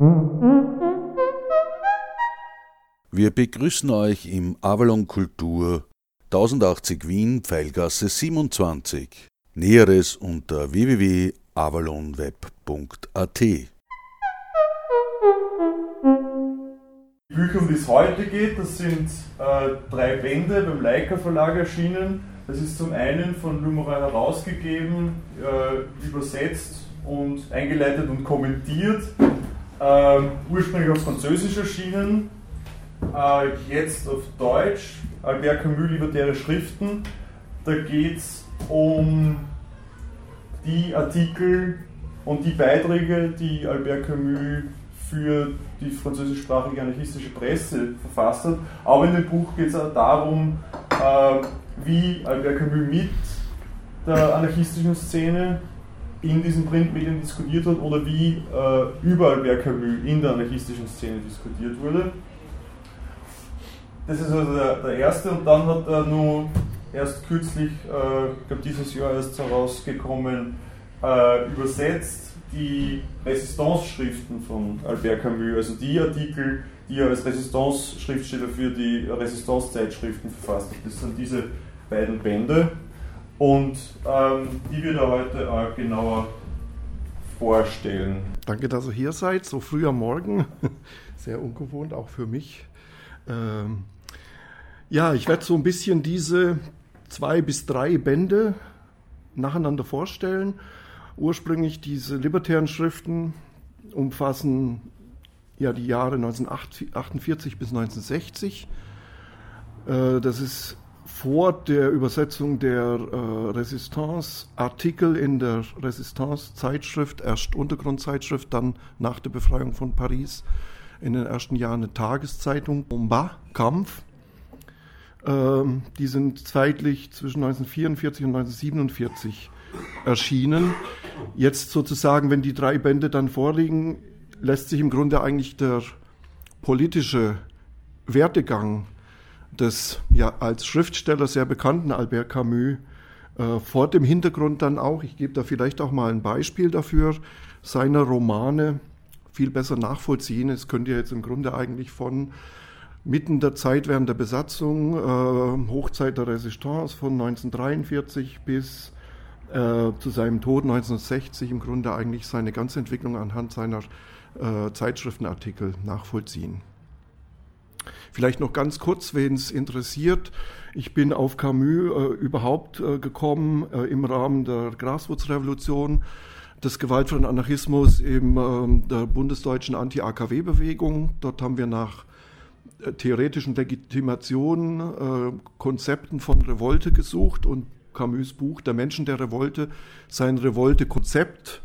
Wir begrüßen euch im Avalon Kultur 1080 Wien, Pfeilgasse 27. Näheres unter www.avalonweb.at. Die Bücher, um die es heute geht, das sind äh, drei Bände beim Leica Verlag erschienen. Das ist zum einen von Lumeray herausgegeben, äh, übersetzt und eingeleitet und kommentiert. Äh, ursprünglich auf Französisch erschienen, äh, jetzt auf Deutsch. Albert Camus Libertäre Schriften. Da geht es um die Artikel und die Beiträge, die Albert Camus für die französischsprachige anarchistische Presse verfasst hat. Aber in dem Buch geht es auch darum, äh, wie Albert Camus mit der anarchistischen Szene in diesen Printmedien diskutiert hat oder wie äh, über Albert Camus in der anarchistischen Szene diskutiert wurde. Das ist also der, der erste und dann hat er nur erst kürzlich, äh, ich glaube dieses Jahr erst herausgekommen, äh, übersetzt die Resistance-Schriften von Albert Camus, also die Artikel, die er als Resistance-Schriftsteller für die Resistance-Zeitschriften verfasst hat. Das sind diese beiden Bände und ähm, die wird er heute auch genauer vorstellen. Danke, dass ihr hier seid, so früh am Morgen. Sehr ungewohnt, auch für mich. Ähm, ja, ich werde so ein bisschen diese zwei bis drei Bände nacheinander vorstellen Ursprünglich diese libertären Schriften umfassen ja die Jahre 1948 bis 1960. Äh, das ist vor der Übersetzung der äh, Resistance-Artikel in der Resistance-Zeitschrift, erst Untergrundzeitschrift, dann nach der Befreiung von Paris in den ersten Jahren eine Tageszeitung, Bomba, Kampf. Ähm, die sind zeitlich zwischen 1944 und 1947 erschienen. Jetzt sozusagen, wenn die drei Bände dann vorliegen, lässt sich im Grunde eigentlich der politische Werdegang des ja als Schriftsteller sehr bekannten Albert Camus äh, vor dem Hintergrund dann auch, ich gebe da vielleicht auch mal ein Beispiel dafür, seiner Romane viel besser nachvollziehen. Es könnte jetzt im Grunde eigentlich von mitten der Zeit während der Besatzung, äh, Hochzeit der Resistance von 1943 bis äh, zu seinem Tod 1960 im Grunde eigentlich seine ganze Entwicklung anhand seiner äh, Zeitschriftenartikel nachvollziehen. Vielleicht noch ganz kurz, wen es interessiert. Ich bin auf Camus äh, überhaupt äh, gekommen äh, im Rahmen der Graswurzrevolution, des gewaltfreien Anarchismus in ähm, der bundesdeutschen Anti-AKW-Bewegung. Dort haben wir nach äh, theoretischen Legitimationen, Konzepten von Revolte gesucht und Camus Buch Der Menschen der Revolte, sein Revolte-Konzept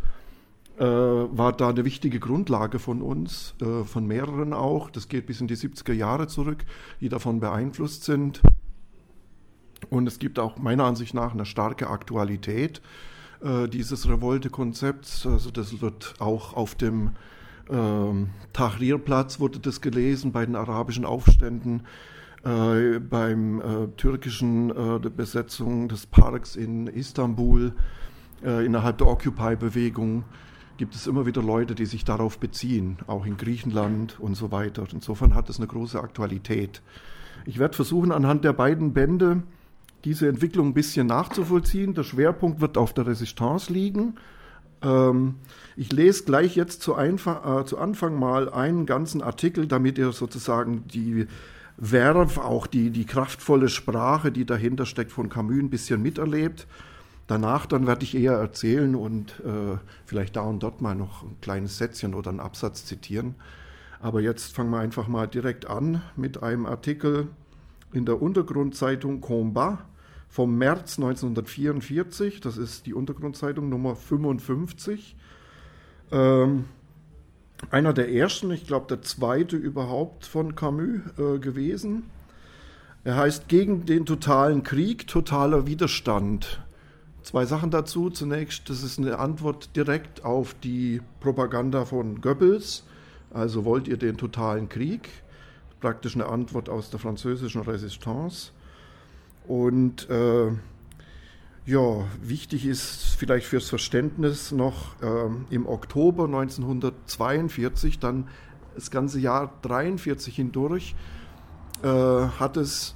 äh, war da eine wichtige Grundlage von uns, äh, von mehreren auch. Das geht bis in die 70er Jahre zurück, die davon beeinflusst sind. Und es gibt auch meiner Ansicht nach eine starke Aktualität äh, dieses Revolte-Konzepts. Also das wird auch auf dem ähm, Tahrirplatz wurde das gelesen bei den arabischen Aufständen äh, beim äh, türkischen äh, Besetzung des Parks in Istanbul äh, innerhalb der Occupy-Bewegung gibt es immer wieder Leute, die sich darauf beziehen, auch in Griechenland und so weiter. Insofern hat es eine große Aktualität. Ich werde versuchen, anhand der beiden Bände diese Entwicklung ein bisschen nachzuvollziehen. Der Schwerpunkt wird auf der Resistance liegen. Ähm, ich lese gleich jetzt zu, äh, zu Anfang mal einen ganzen Artikel, damit ihr sozusagen die Verve, auch die, die kraftvolle Sprache, die dahinter steckt, von Camus ein bisschen miterlebt. Danach dann werde ich eher erzählen und äh, vielleicht da und dort mal noch ein kleines Sätzchen oder einen Absatz zitieren. Aber jetzt fangen wir einfach mal direkt an mit einem Artikel in der Untergrundzeitung Combat vom März 1944. Das ist die Untergrundzeitung Nummer 55. Ähm, einer der ersten, ich glaube der zweite überhaupt von Camus äh, gewesen. Er heißt Gegen den totalen Krieg, totaler Widerstand. Zwei Sachen dazu. Zunächst, das ist eine Antwort direkt auf die Propaganda von Goebbels. Also wollt ihr den totalen Krieg? Praktisch eine Antwort aus der französischen Resistance. Und äh, Ja, wichtig ist vielleicht fürs Verständnis noch äh, im Oktober 1942, dann das ganze Jahr 43 hindurch, äh, hat es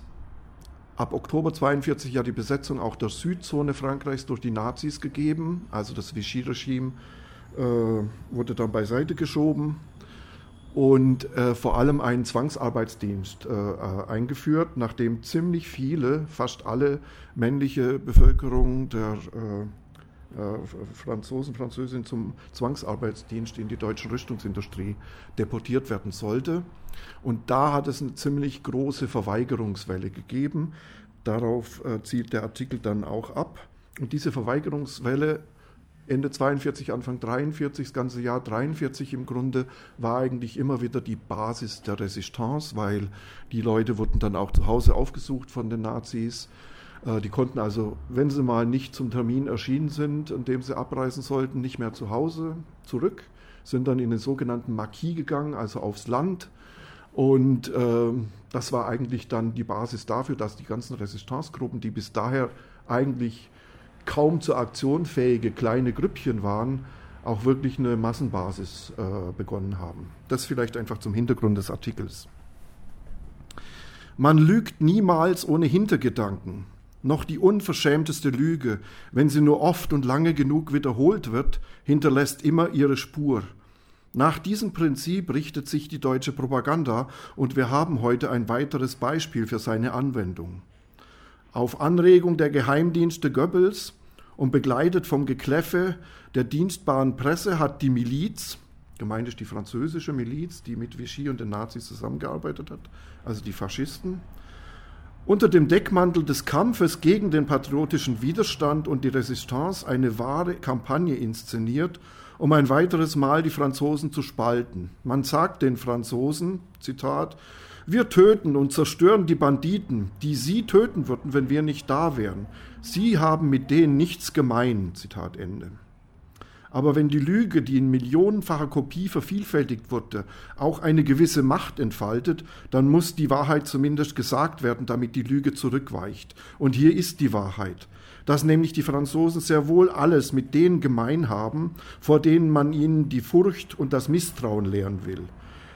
ab Oktober 42 ja die Besetzung auch der Südzone Frankreichs durch die Nazis gegeben. Also das Vichy-Regime äh, wurde dann beiseite geschoben und äh, vor allem einen Zwangsarbeitsdienst äh, äh, eingeführt, nachdem ziemlich viele, fast alle männliche Bevölkerung der äh, Franzosen, Französinnen zum Zwangsarbeitsdienst in die deutsche Rüstungsindustrie deportiert werden sollte. Und da hat es eine ziemlich große Verweigerungswelle gegeben. Darauf äh, zielt der Artikel dann auch ab. Und diese Verweigerungswelle Ende 42, Anfang 43, das ganze Jahr 43 im Grunde, war eigentlich immer wieder die Basis der Resistance, weil die Leute wurden dann auch zu Hause aufgesucht von den Nazis. Äh, die konnten also, wenn sie mal nicht zum Termin erschienen sind, an dem sie abreisen sollten, nicht mehr zu Hause zurück, sind dann in den sogenannten Marquis gegangen, also aufs Land. Und äh, das war eigentlich dann die Basis dafür, dass die ganzen Resistancegruppen, die bis daher eigentlich kaum zur Aktion fähige kleine Grüppchen waren, auch wirklich eine Massenbasis äh, begonnen haben. Das vielleicht einfach zum Hintergrund des Artikels. Man lügt niemals ohne Hintergedanken noch die unverschämteste Lüge, wenn sie nur oft und lange genug wiederholt wird, hinterlässt immer ihre Spur. Nach diesem Prinzip richtet sich die deutsche Propaganda und wir haben heute ein weiteres Beispiel für seine Anwendung. Auf Anregung der Geheimdienste Goebbels und begleitet vom Gekläffe der dienstbaren Presse hat die Miliz, gemeint ist die französische Miliz, die mit Vichy und den Nazis zusammengearbeitet hat, also die Faschisten, unter dem Deckmantel des Kampfes gegen den patriotischen Widerstand und die Resistance eine wahre Kampagne inszeniert, um ein weiteres Mal die Franzosen zu spalten. Man sagt den Franzosen, Zitat, wir töten und zerstören die Banditen, die sie töten würden, wenn wir nicht da wären. Sie haben mit denen nichts gemein. Zitat Ende. Aber wenn die Lüge, die in millionenfacher Kopie vervielfältigt wurde, auch eine gewisse Macht entfaltet, dann muss die Wahrheit zumindest gesagt werden, damit die Lüge zurückweicht. Und hier ist die Wahrheit, dass nämlich die Franzosen sehr wohl alles mit denen gemein haben, vor denen man ihnen die Furcht und das Misstrauen lehren will.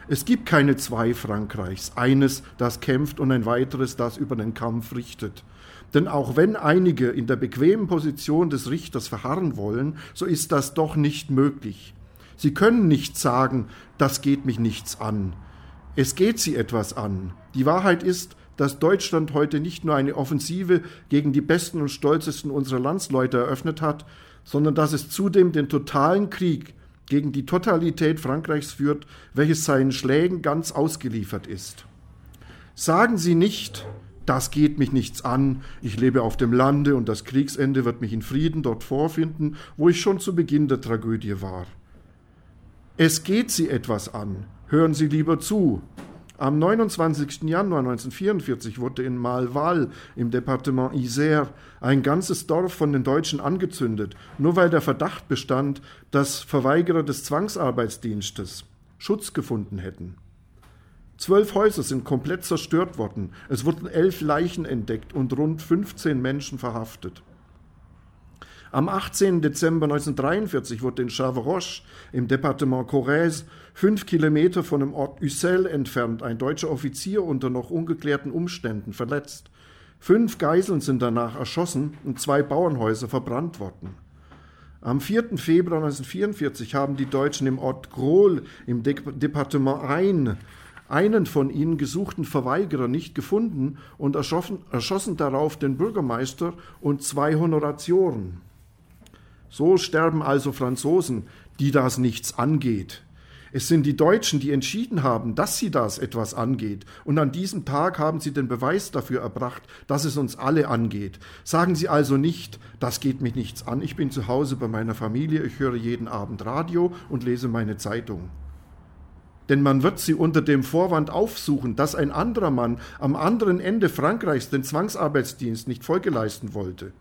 Es gibt keine zwei Frankreichs, eines, das kämpft und ein weiteres, das über den Kampf richtet. Denn auch wenn einige in der bequemen Position des Richters verharren wollen, so ist das doch nicht möglich. Sie können nicht sagen, das geht mich nichts an. Es geht sie etwas an. Die Wahrheit ist, dass Deutschland heute nicht nur eine Offensive gegen die besten und stolzesten unserer Landsleute eröffnet hat, sondern dass es zudem den totalen Krieg gegen die Totalität Frankreichs führt, welches seinen Schlägen ganz ausgeliefert ist. Sagen Sie nicht, das geht mich nichts an, ich lebe auf dem Lande und das Kriegsende wird mich in Frieden dort vorfinden, wo ich schon zu Beginn der Tragödie war. Es geht Sie etwas an, hören Sie lieber zu. Am 29. Januar 1944 wurde in Malval im Departement Isère ein ganzes Dorf von den Deutschen angezündet, nur weil der Verdacht bestand, dass Verweigerer des Zwangsarbeitsdienstes Schutz gefunden hätten. Zwölf Häuser sind komplett zerstört worden. Es wurden elf Leichen entdeckt und rund 15 Menschen verhaftet. Am 18. Dezember 1943 wurde in Chavroche im Departement Corrèze, fünf Kilometer von dem Ort Ussel entfernt, ein deutscher Offizier unter noch ungeklärten Umständen verletzt. Fünf Geiseln sind danach erschossen und zwei Bauernhäuser verbrannt worden. Am 4. Februar 1944 haben die Deutschen im Ort Grohl im Departement Ain einen von ihnen gesuchten Verweigerer nicht gefunden und erschossen, erschossen darauf den Bürgermeister und zwei Honoratioren. So sterben also Franzosen, die das nichts angeht. Es sind die Deutschen, die entschieden haben, dass sie das etwas angeht. Und an diesem Tag haben sie den Beweis dafür erbracht, dass es uns alle angeht. Sagen Sie also nicht, das geht mich nichts an, ich bin zu Hause bei meiner Familie, ich höre jeden Abend Radio und lese meine Zeitung denn man wird sie unter dem Vorwand aufsuchen, dass ein anderer Mann am anderen Ende Frankreichs den Zwangsarbeitsdienst nicht Folge leisten wollte.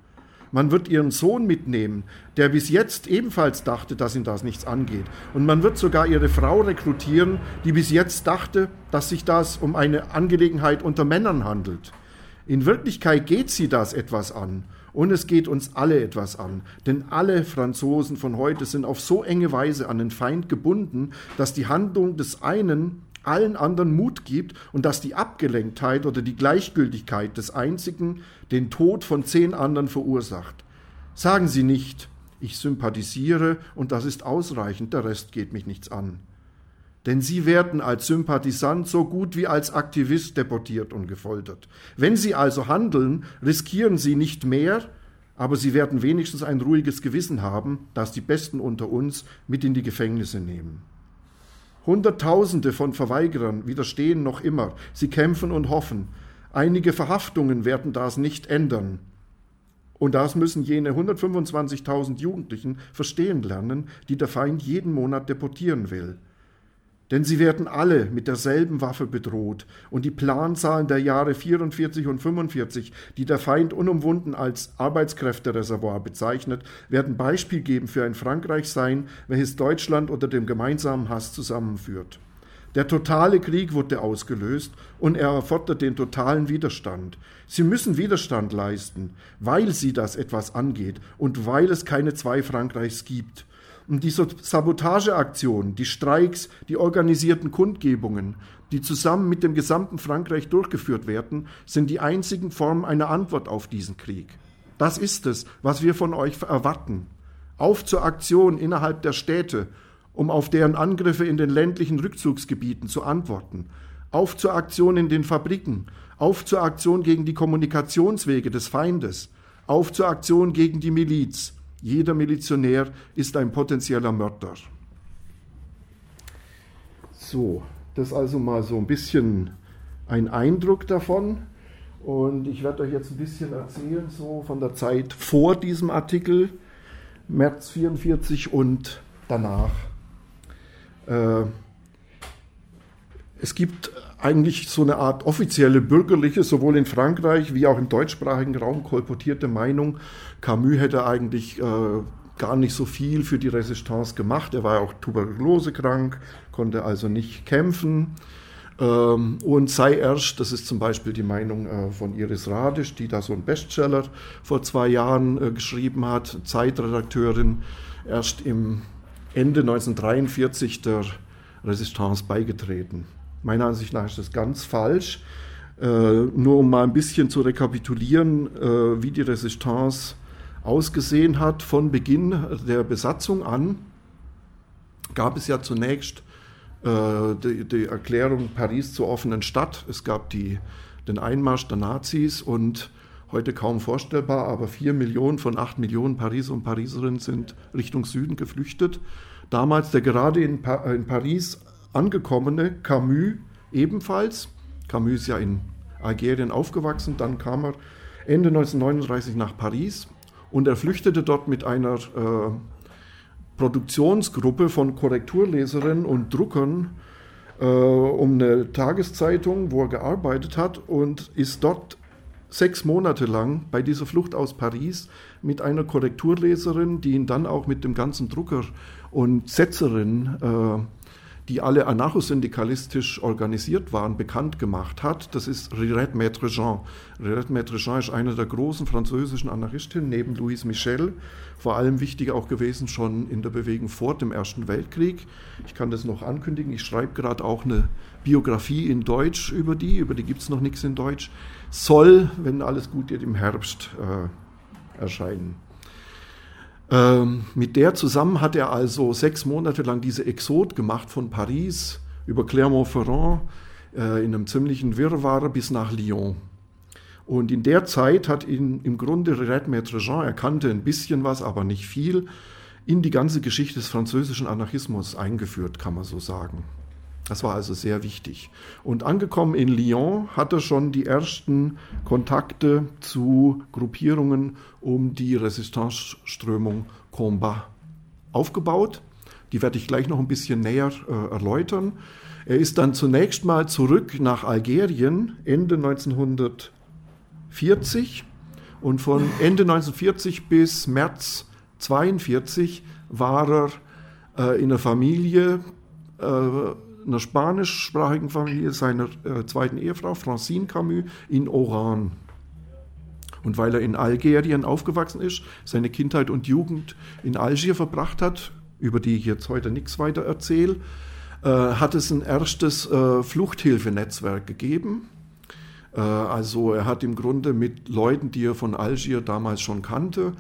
Man wird ihren Sohn mitnehmen, der bis jetzt ebenfalls dachte, dass ihn das nichts angeht. Und man wird sogar ihre Frau rekrutieren, die bis jetzt dachte, dass sich das um eine Angelegenheit unter Männern handelt. In Wirklichkeit geht sie das etwas an. Und es geht uns alle etwas an, denn alle Franzosen von heute sind auf so enge Weise an den Feind gebunden, dass die Handlung des einen allen anderen Mut gibt und dass die Abgelenktheit oder die Gleichgültigkeit des Einzigen den Tod von zehn anderen verursacht. Sagen Sie nicht, ich sympathisiere und das ist ausreichend, der Rest geht mich nichts an. Denn Sie werden als Sympathisant so gut wie als Aktivist deportiert und gefoltert. Wenn Sie also handeln, riskieren Sie nicht mehr, aber Sie werden wenigstens ein ruhiges Gewissen haben, das die Besten unter uns mit in die Gefängnisse nehmen. Hunderttausende von Verweigerern widerstehen noch immer. Sie kämpfen und hoffen. Einige Verhaftungen werden das nicht ändern. Und das müssen jene 125.000 Jugendlichen verstehen lernen, die der Feind jeden Monat deportieren will. Denn sie werden alle mit derselben Waffe bedroht, und die Planzahlen der Jahre 44 und 45, die der Feind unumwunden als Arbeitskräftereservoir bezeichnet, werden Beispiel geben für ein Frankreich sein, welches Deutschland unter dem gemeinsamen Hass zusammenführt. Der totale Krieg wurde ausgelöst und er erfordert den totalen Widerstand. Sie müssen Widerstand leisten, weil sie das etwas angeht und weil es keine zwei Frankreichs gibt. Und die Sabotageaktionen, die Streiks, die organisierten Kundgebungen, die zusammen mit dem gesamten Frankreich durchgeführt werden, sind die einzigen Formen einer Antwort auf diesen Krieg. Das ist es, was wir von euch erwarten. Auf zur Aktion innerhalb der Städte, um auf deren Angriffe in den ländlichen Rückzugsgebieten zu antworten. Auf zur Aktion in den Fabriken, auf zur Aktion gegen die Kommunikationswege des Feindes, auf zur Aktion gegen die Miliz, jeder Milizionär ist ein potenzieller Mörder. So, das also mal so ein bisschen ein Eindruck davon. Und ich werde euch jetzt ein bisschen erzählen, so von der Zeit vor diesem Artikel, März 44 und danach. Äh, es gibt eigentlich so eine Art offizielle bürgerliche, sowohl in Frankreich wie auch im deutschsprachigen Raum kolportierte Meinung, Camus hätte eigentlich äh, gar nicht so viel für die Resistance gemacht. Er war ja auch tuberkulosekrank, konnte also nicht kämpfen ähm, und sei erst, das ist zum Beispiel die Meinung äh, von Iris Radisch, die da so einen Bestseller vor zwei Jahren äh, geschrieben hat, Zeitredakteurin, erst im Ende 1943 der Resistance beigetreten. Meiner Ansicht nach ist das ganz falsch. Äh, nur um mal ein bisschen zu rekapitulieren, äh, wie die Resistance ausgesehen hat. Von Beginn der Besatzung an gab es ja zunächst äh, die, die, Erklärung Paris zur offenen Stadt. Es gab die, den Einmarsch der Nazis und heute kaum vorstellbar, aber vier Millionen von acht Millionen Pariser und Pariserinnen sind Richtung Süden geflüchtet. Damals der gerade in, pa in Paris angekommene Camus ebenfalls. Camus ist ja in Algerien aufgewachsen, dann kam er Ende 1939 nach Paris und er flüchtete dort mit einer äh, Produktionsgruppe von Korrekturleserinnen und Druckern äh, um eine Tageszeitung, wo er gearbeitet hat und ist dort sechs Monate lang bei dieser Flucht aus Paris mit einer Korrekturleserin, die ihn dann auch mit dem ganzen Drucker und Setzerin äh, die alle anarchosyndikalistisch organisiert waren, bekannt gemacht hat. Das ist Rirette Maître Jean. Rirette Maître Jean ist eine der großen französischen Anarchistinnen neben Louise Michel, vor allem wichtig auch gewesen schon in der Bewegung vor dem Ersten Weltkrieg. Ich kann das noch ankündigen, ich schreibe gerade auch eine Biografie in Deutsch über die, über die gibt es noch nichts in Deutsch, soll, wenn alles gut geht, im Herbst äh, erscheinen. Ähm, mit der zusammen hat er also sechs Monate lang diese Exot gemacht von Paris über Clermont-Ferrand äh, in einem ziemlichen Wirrwarr bis nach Lyon. Und in der Zeit hat ihn im Grunde Red Maître Jean, er kannte ein bisschen was, aber nicht viel, in die ganze Geschichte des französischen Anarchismus eingeführt, kann man so sagen. Das war also sehr wichtig. Und angekommen in Lyon hat er schon die ersten Kontakte zu Gruppierungen um die Resistance-Strömung Combat aufgebaut. Die werde ich gleich noch ein bisschen näher äh, erläutern. Er ist dann zunächst mal zurück nach Algerien Ende 1940 und von Ende 1940 bis März 1942 war er äh, in der Familie äh, einer spanischsprachigen Familie seiner äh, zweiten Ehefrau, Francine Camus, in Oran. Und weil er in Algerien aufgewachsen ist, seine Kindheit und Jugend in Algier verbracht hat, über die ich jetzt heute nichts weiter erzähle, äh, hat es ein erstes äh, Fluchthilfenetzwerk gegeben. Äh, also er hat im Grunde mit Leuten, die er von Algier damals schon kannte,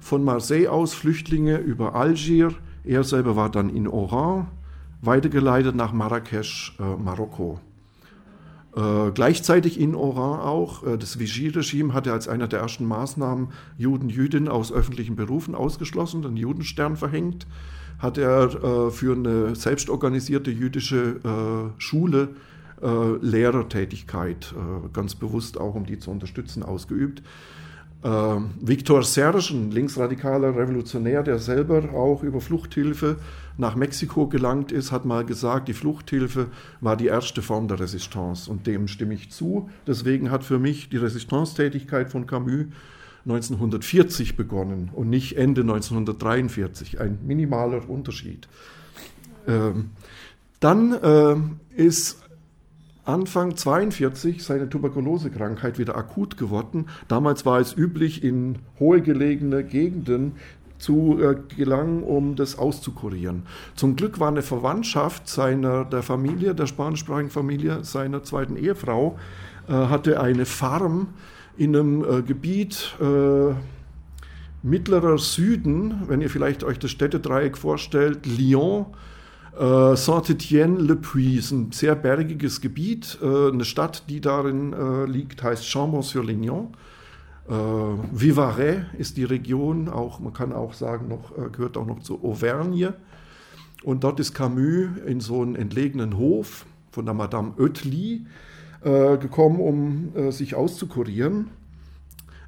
von Marseille aus Flüchtlinge über Algier, er selber war dann in Oran, weitergeleitet nach Marrakesch, äh, Marokko. Äh, gleichzeitig in Oran auch, äh, das Vichy-Regime hatte als einer der ersten Maßnahmen Juden, Jüdinnen aus öffentlichen Berufen ausgeschlossen, den Judenstern verhängt, hat er äh, für eine selbstorganisierte jüdische äh, Schule äh, Lehrertätigkeit, ganz bewusst auch, um die zu unterstützen, ausgeübt. Ähm, Viktor Serge, ein linksradikaler Revolutionär, der selber auch über Fluchthilfe nach Mexiko gelangt ist, hat mal gesagt, die Fluchthilfe war die erste Form der Resistance. Und dem stimme ich zu. Deswegen hat für mich die Resistance-Tätigkeit von Camus 1940 begonnen und nicht Ende 1943. Ein minimaler Unterschied. Ähm, dann äh, ist Anfang 42 seine Tuberkulosekrankheit wieder akut geworden. Damals war es üblich, in hohe gelegene Gegenden zu äh, gelangen, um das auszukurieren. Zum Glück war eine Verwandtschaft seiner, der Familie, der spanischsprachigen Familie seiner zweiten Ehefrau, äh, hatte eine Farm in einem äh, Gebiet äh, mittlerer Süden, wenn ihr vielleicht euch das Städtedreieck vorstellt, Lyon, äh, Saint-Étienne-le-Puy ein sehr bergiges Gebiet. Äh, eine Stadt, die darin äh, liegt, heißt Chambon-sur-Lignon. Äh, Vivarais ist die Region, auch, man kann auch sagen, noch, äh, gehört auch noch zu Auvergne. Und dort ist Camus in so einen entlegenen Hof von der Madame Oetli äh, gekommen, um sich auszukurieren.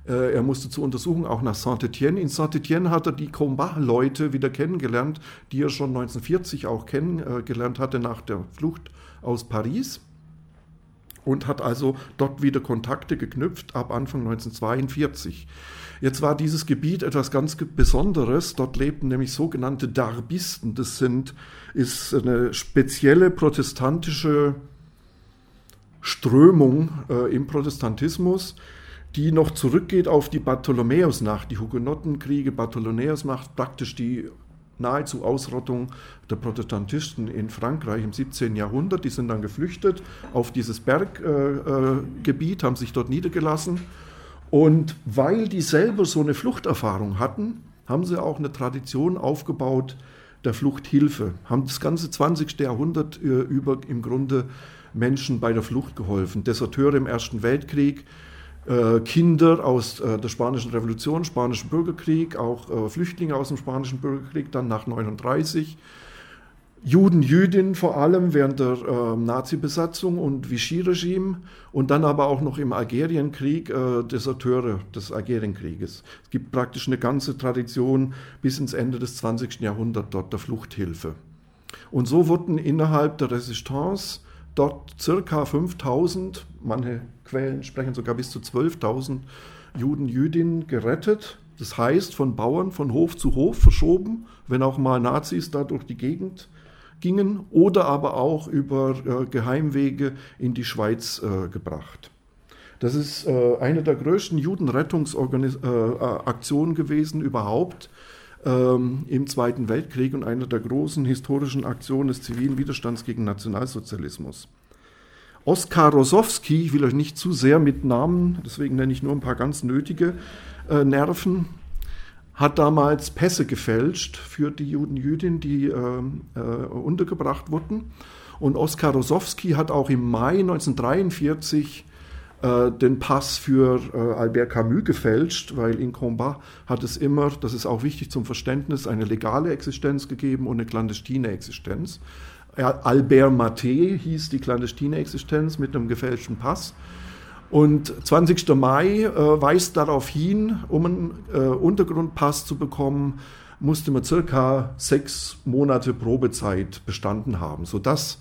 Äh, er musste zur Untersuchung auch nach Saint-Étienne. In Saint-Étienne hat er die Combat-Leute wieder kennengelernt, die er schon 1940 auch kennengelernt hatte nach der Flucht aus Paris. Und hat also dort wieder Kontakte geknüpft ab Anfang 1942. Jetzt war dieses Gebiet etwas ganz Besonderes. Dort lebten nämlich sogenannte Darbisten. Das sind, ist eine spezielle protestantische Strömung äh, im Protestantismus, die noch zurückgeht auf die Bartholomäusnacht, die Hugenottenkriege. Bartholomäusnacht praktisch die nahezu Ausrottung der Protestantisten in Frankreich im 17. Jahrhundert. Die sind dann geflüchtet auf dieses Berggebiet, äh, äh, haben sich dort niedergelassen. Und weil die selber so eine Fluchterfahrung hatten, haben sie auch eine Tradition aufgebaut der Fluchthilfe, haben das ganze 20. Jahrhundert äh, über im Grunde Menschen bei der Flucht geholfen. Deserteure im Ersten Weltkrieg, äh, Kinder aus äh, der Spanischen Revolution, Spanischen Bürgerkrieg, auch äh, Flüchtlinge aus dem Spanischen Bürgerkrieg, dann nach 39. Juden, Jüdinnen vor allem während der äh, Nazi-Besatzung und Vichy-Regime und dann aber auch noch im Algerienkrieg äh, Deserteure des Algerienkrieges. Es gibt praktisch eine ganze Tradition bis ins Ende des 20. Jahrhunderts dort der Fluchthilfe. Und so wurden innerhalb der Resistance dort circa 5000, manche Quellen sprechen sogar bis zu 12.000 Juden, Jüdinnen gerettet. Das heißt, von Bauern von Hof zu Hof verschoben, wenn auch mal Nazis da durch die Gegend gingen, oder aber auch über äh, Geheimwege in die Schweiz äh, gebracht. Das ist äh, eine der größten Judenrettungsaktionen äh, gewesen überhaupt ähm, im Zweiten Weltkrieg und eine der großen historischen Aktionen des zivilen Widerstands gegen Nationalsozialismus. Oskar Rosowski, ich will euch nicht zu sehr mit Namen, deswegen nenne ich nur ein paar ganz nötige äh, Nerven, hat damals Pässe gefälscht für die Juden, Jüdinnen, die äh, äh, untergebracht wurden. Und Oskar Rosowski hat auch im Mai 1943 äh, den Pass für äh, Albert Camus gefälscht, weil in Combat hat es immer, das ist auch wichtig zum Verständnis, eine legale Existenz gegeben und eine clandestine Existenz. Albert Maté hieß die clandestine Existenz mit einem gefälschten Pass. Und 20. Mai äh, weist darauf hin, um einen äh, Untergrundpass zu bekommen, musste man circa sechs Monate Probezeit bestanden haben, sodass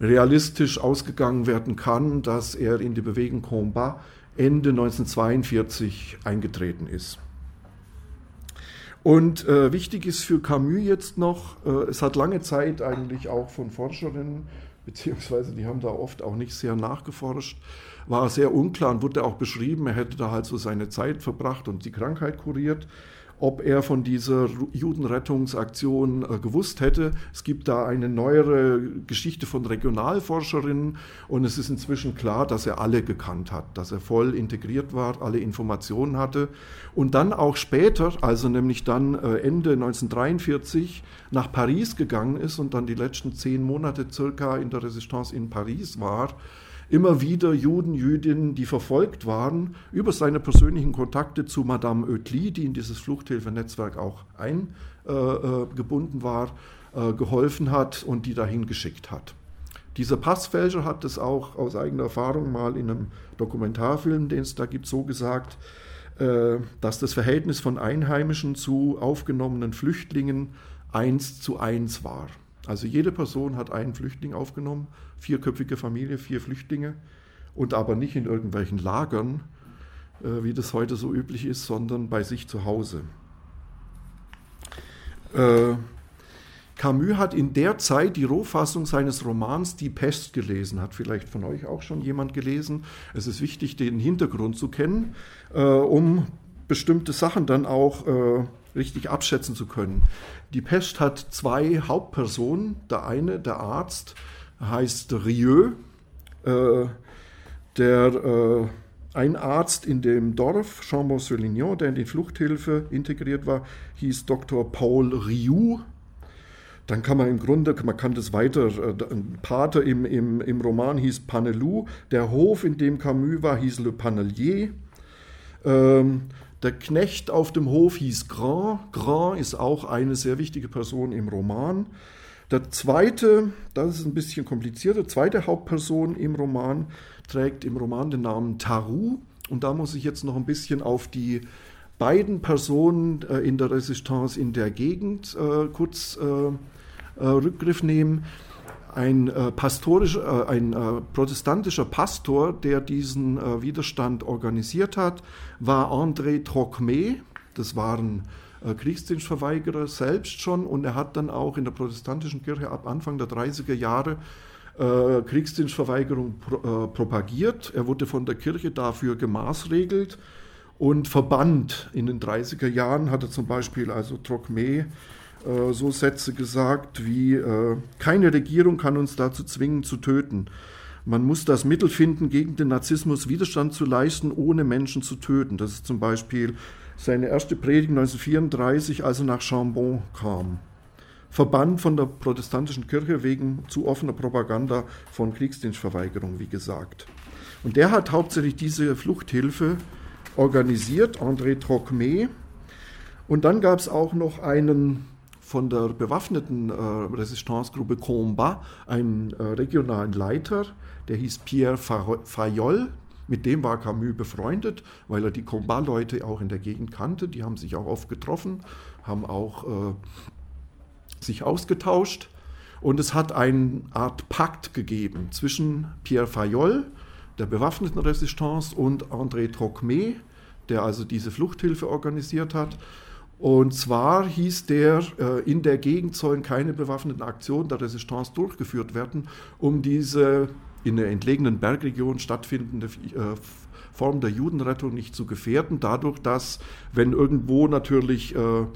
realistisch ausgegangen werden kann, dass er in die Bewegung Combat Ende 1942 eingetreten ist. Und äh, wichtig ist für Camus jetzt noch, äh, es hat lange Zeit eigentlich auch von Forscherinnen beziehungsweise die haben da oft auch nicht sehr nachgeforscht, war sehr unklar und wurde auch beschrieben, er hätte da halt so seine Zeit verbracht und die Krankheit kuriert ob er von dieser Judenrettungsaktion äh, gewusst hätte. Es gibt da eine neuere Geschichte von Regionalforscherinnen und es ist inzwischen klar, dass er alle gekannt hat, dass er voll integriert war, alle Informationen hatte und dann auch später, also nämlich dann äh, Ende 1943 nach Paris gegangen ist und dann die letzten zehn Monate circa in der Resistance in Paris war immer wieder Juden, Jüdinnen, die verfolgt waren, über seine persönlichen Kontakte zu Madame Oetli, die in dieses Fluchthilfenetzwerk auch eingebunden war, äh, geholfen hat und die dahin geschickt hat. Dieser Passfälscher hat es auch aus eigener Erfahrung mal in einem Dokumentarfilm, den es da gibt, so gesagt, äh, dass das Verhältnis von Einheimischen zu aufgenommenen Flüchtlingen eins zu eins war. Also jede Person hat einen Flüchtling aufgenommen, vierköpfige Familie, vier Flüchtlinge und aber nicht in irgendwelchen Lagern, äh, wie das heute so üblich ist, sondern bei sich zu Hause. Äh, Camus hat in der Zeit die Rohfassung seines Romans Die Pest gelesen, hat vielleicht von euch auch schon jemand gelesen. Es ist wichtig, den Hintergrund zu kennen, äh, um bestimmte Sachen dann auch äh, richtig abschätzen zu können. Die Pest hat zwei Hauptpersonen. Der eine, der Arzt, heißt Rieu. Äh, der, äh, ein Arzt in dem Dorf, Chambon-sur-Lignon, der in die Fluchthilfe integriert war, hieß Dr. Paul Riou. Dann kann man im Grunde, man kann das weiter, äh, ein Pater im, im, im Roman hieß Panelou, der Hof, in dem Camus war, hieß Le Panelier. Ähm, der Knecht auf dem Hof hieß Grand. Grand ist auch eine sehr wichtige Person im Roman. Der zweite, das ist ein bisschen komplizierter, zweite Hauptperson im Roman trägt im Roman den Namen Taru. Und da muss ich jetzt noch ein bisschen auf die beiden Personen äh, in der Resistance in der Gegend äh, kurz äh, Rückgriff nehmen ein, äh, pastorischer, äh, ein äh, protestantischer Pastor, der diesen äh, Widerstand organisiert hat, war André Trocmé. Das waren äh, Kriegsdienstverweigerer selbst schon und er hat dann auch in der protestantischen Kirche ab Anfang der 30er Jahre äh, Kriegsdienstverweigerung pro, propagiert. Er wurde von der Kirche dafür gemaßregelt und verbannt. In den 30er Jahren hat er zum Beispiel also Trocmé äh, so Sätze gesagt wie, äh, keine Regierung kann uns dazu zwingen zu töten. Man muss das Mittel finden, gegen den Narzissmus Widerstand zu leisten, ohne Menschen zu töten. Das ist zum Beispiel seine erste Predigt 1934, als er nach Chambon kam. Verbannt von der protestantischen Kirche wegen zu offener Propaganda von Kriegsdienstverweigerung, wie gesagt. Und der hat hauptsächlich diese Fluchthilfe organisiert, André Trocmé. Und dann gab es auch noch einen von der bewaffneten äh, Resistance-Gruppe Combat einen äh, regionalen Leiter, der hieß Pierre Fayol. Mit dem war Camus befreundet, weil er die Combat-Leute auch in der Gegend kannte. Die haben sich auch oft getroffen, haben auch äh, sich ausgetauscht. Und es hat eine Art Pakt gegeben zwischen Pierre Fayol, der bewaffneten Resistance, und André Trocmé, der also diese Fluchthilfe organisiert hat. Und zwar hieß der, äh, in der Gegend sollen keine bewaffneten Aktionen der Resistance durchgeführt werden, um diese in der entlegenen Bergregion stattfindende äh, Form der Judenrettung nicht zu gefährden, dadurch, dass, wenn irgendwo natürlich äh,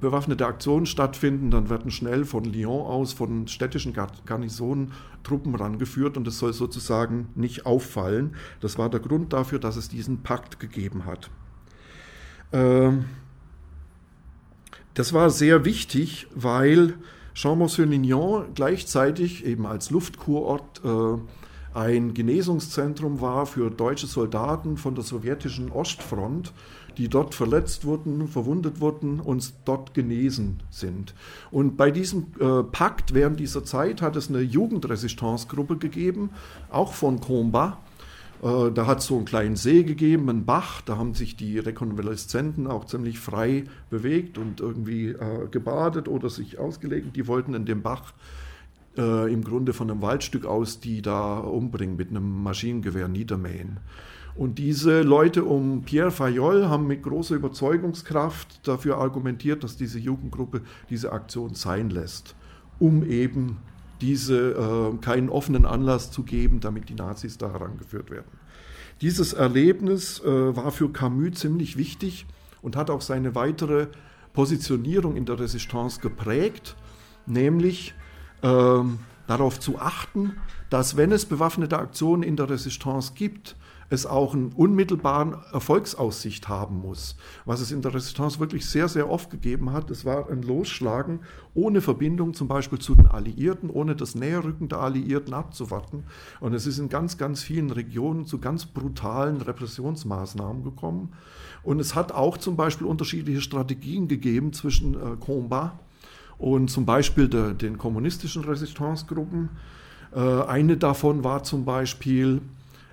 bewaffnete Aktionen stattfinden, dann werden schnell von Lyon aus, von städtischen Garnisonen Truppen rangeführt und es soll sozusagen nicht auffallen. Das war der Grund dafür, dass es diesen Pakt gegeben hat. Ähm, das war sehr wichtig, weil Chambon-sur-Lignon gleichzeitig eben als Luftkurort äh, ein Genesungszentrum war für deutsche Soldaten von der sowjetischen Ostfront, die dort verletzt wurden, verwundet wurden und dort genesen sind. Und bei diesem äh, Pakt während dieser Zeit hat es eine Jugendresistance-Gruppe gegeben, auch von Combat, äh, da hat es so einen kleinen See gegeben, einen Bach, da haben sich die Rekonvaleszenten auch ziemlich frei bewegt und irgendwie äh, gebadet oder sich ausgelegt. Die wollten in dem Bach äh, im Grunde von einem Waldstück aus die da umbringen, mit einem Maschinengewehr niedermähen. Und diese Leute um Pierre Fayol haben mit großer Überzeugungskraft dafür argumentiert, dass diese Jugendgruppe diese Aktion sein lässt, um eben diese äh, keinen offenen Anlass zu geben, damit die Nazis da herangeführt werden. Dieses Erlebnis äh, war für Camus ziemlich wichtig und hat auch seine weitere Positionierung in der Resistance geprägt, nämlich äh, darauf zu achten, dass wenn es bewaffnete Aktionen in der Resistance gibt, es auch einen unmittelbaren Erfolgsaussicht haben muss. Was es in der Resistance wirklich sehr, sehr oft gegeben hat, es war ein Losschlagen ohne Verbindung zum Beispiel zu den Alliierten, ohne das Näherrücken der Alliierten abzuwarten. Und es ist in ganz, ganz vielen Regionen zu ganz brutalen Repressionsmaßnahmen gekommen. Und es hat auch zum Beispiel unterschiedliche Strategien gegeben zwischen äh, Combat und zum Beispiel der, den kommunistischen Resistancegruppen. Äh, eine davon war zum Beispiel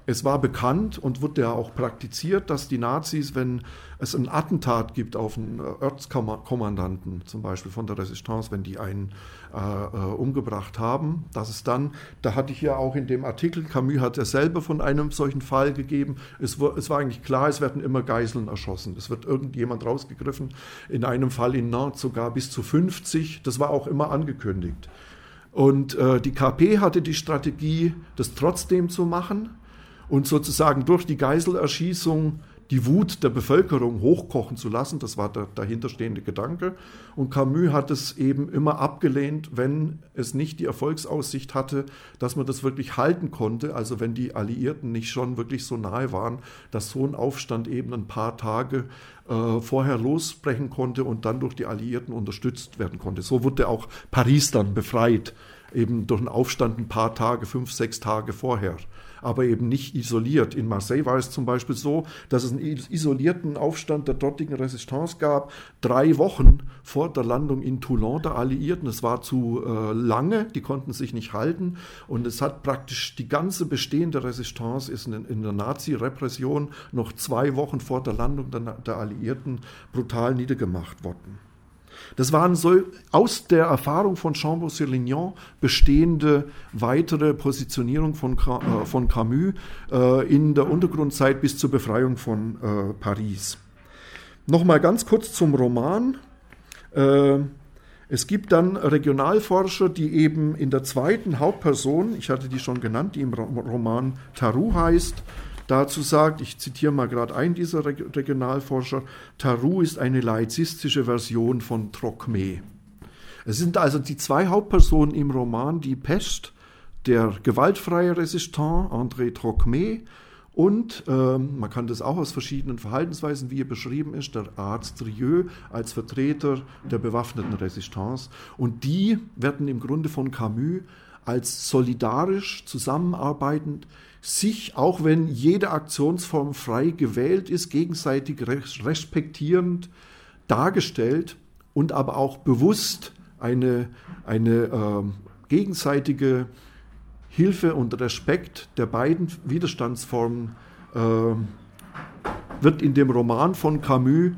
es war bekannt und wurde ja auch praktiziert, dass die Nazis, wenn es ein Attentat gibt auf einen Ortskommandanten, zum Beispiel von der Resistance, wenn die einen äh, äh, umgebracht haben, dass es dann, da hatte ich ja auch in dem Artikel, Camus hat ja selber von einem solchen Fall gegeben, es war, es war eigentlich klar, es werden immer Geiseln erschossen. Es wird irgendjemand rausgegriffen, in einem Fall in Nantes sogar bis zu 50, das war auch immer angekündigt. Und äh, die KP hatte die Strategie, das trotzdem zu machen und sozusagen durch die Geiselerschießung die Wut der Bevölkerung hochkochen zu lassen. Das war der dahinterstehende Gedanke. Und Camus hat es eben immer abgelehnt, wenn es nicht die Erfolgsaussicht hatte, dass man das wirklich halten konnte. Also wenn die Alliierten nicht schon wirklich so nahe waren, dass so ein Aufstand eben ein paar Tage äh, vorher losbrechen konnte und dann durch die Alliierten unterstützt werden konnte. So wurde auch Paris dann befreit, eben durch einen Aufstand ein paar Tage, fünf, sechs Tage vorher aber eben nicht isoliert. In Marseille war es zum Beispiel so, dass es einen isolierten Aufstand der dortigen Resistance gab, drei Wochen vor der Landung in Toulon der Alliierten. Es war zu äh, lange, die konnten sich nicht halten und es hat praktisch die ganze bestehende Resistance ist in, in der Nazi-Repression noch zwei Wochen vor der Landung der, der Alliierten brutal niedergemacht worden. Das waren so aus der Erfahrung von Chambon-sur-Lignon bestehende weitere Positionierung von, äh, von Camus äh, in der Untergrundzeit bis zur Befreiung von äh, Paris. Nochmal ganz kurz zum Roman. Äh, es gibt dann Regionalforscher, die eben in der zweiten Hauptperson, ich hatte die schon genannt, die im Roman Taru heißt, dazu sagt, ich zitiere mal gerade einen dieser Regionalforscher, Taru ist eine laizistische Version von Trocmé. Es sind also die zwei Hauptpersonen im Roman die Pest, der gewaltfreie Resistant André Trocmé und ähm, man kann das auch aus verschiedenen Verhaltensweisen, wie er beschrieben ist, der Arzt Rieu als Vertreter der bewaffneten Resistance. Und die werden im Grunde von Camus als solidarisch zusammenarbeitend sich, auch wenn jede Aktionsform frei gewählt ist, gegenseitig respektierend dargestellt und aber auch bewusst eine, eine äh, gegenseitige Hilfe und Respekt der beiden Widerstandsformen äh, wird in dem Roman von Camus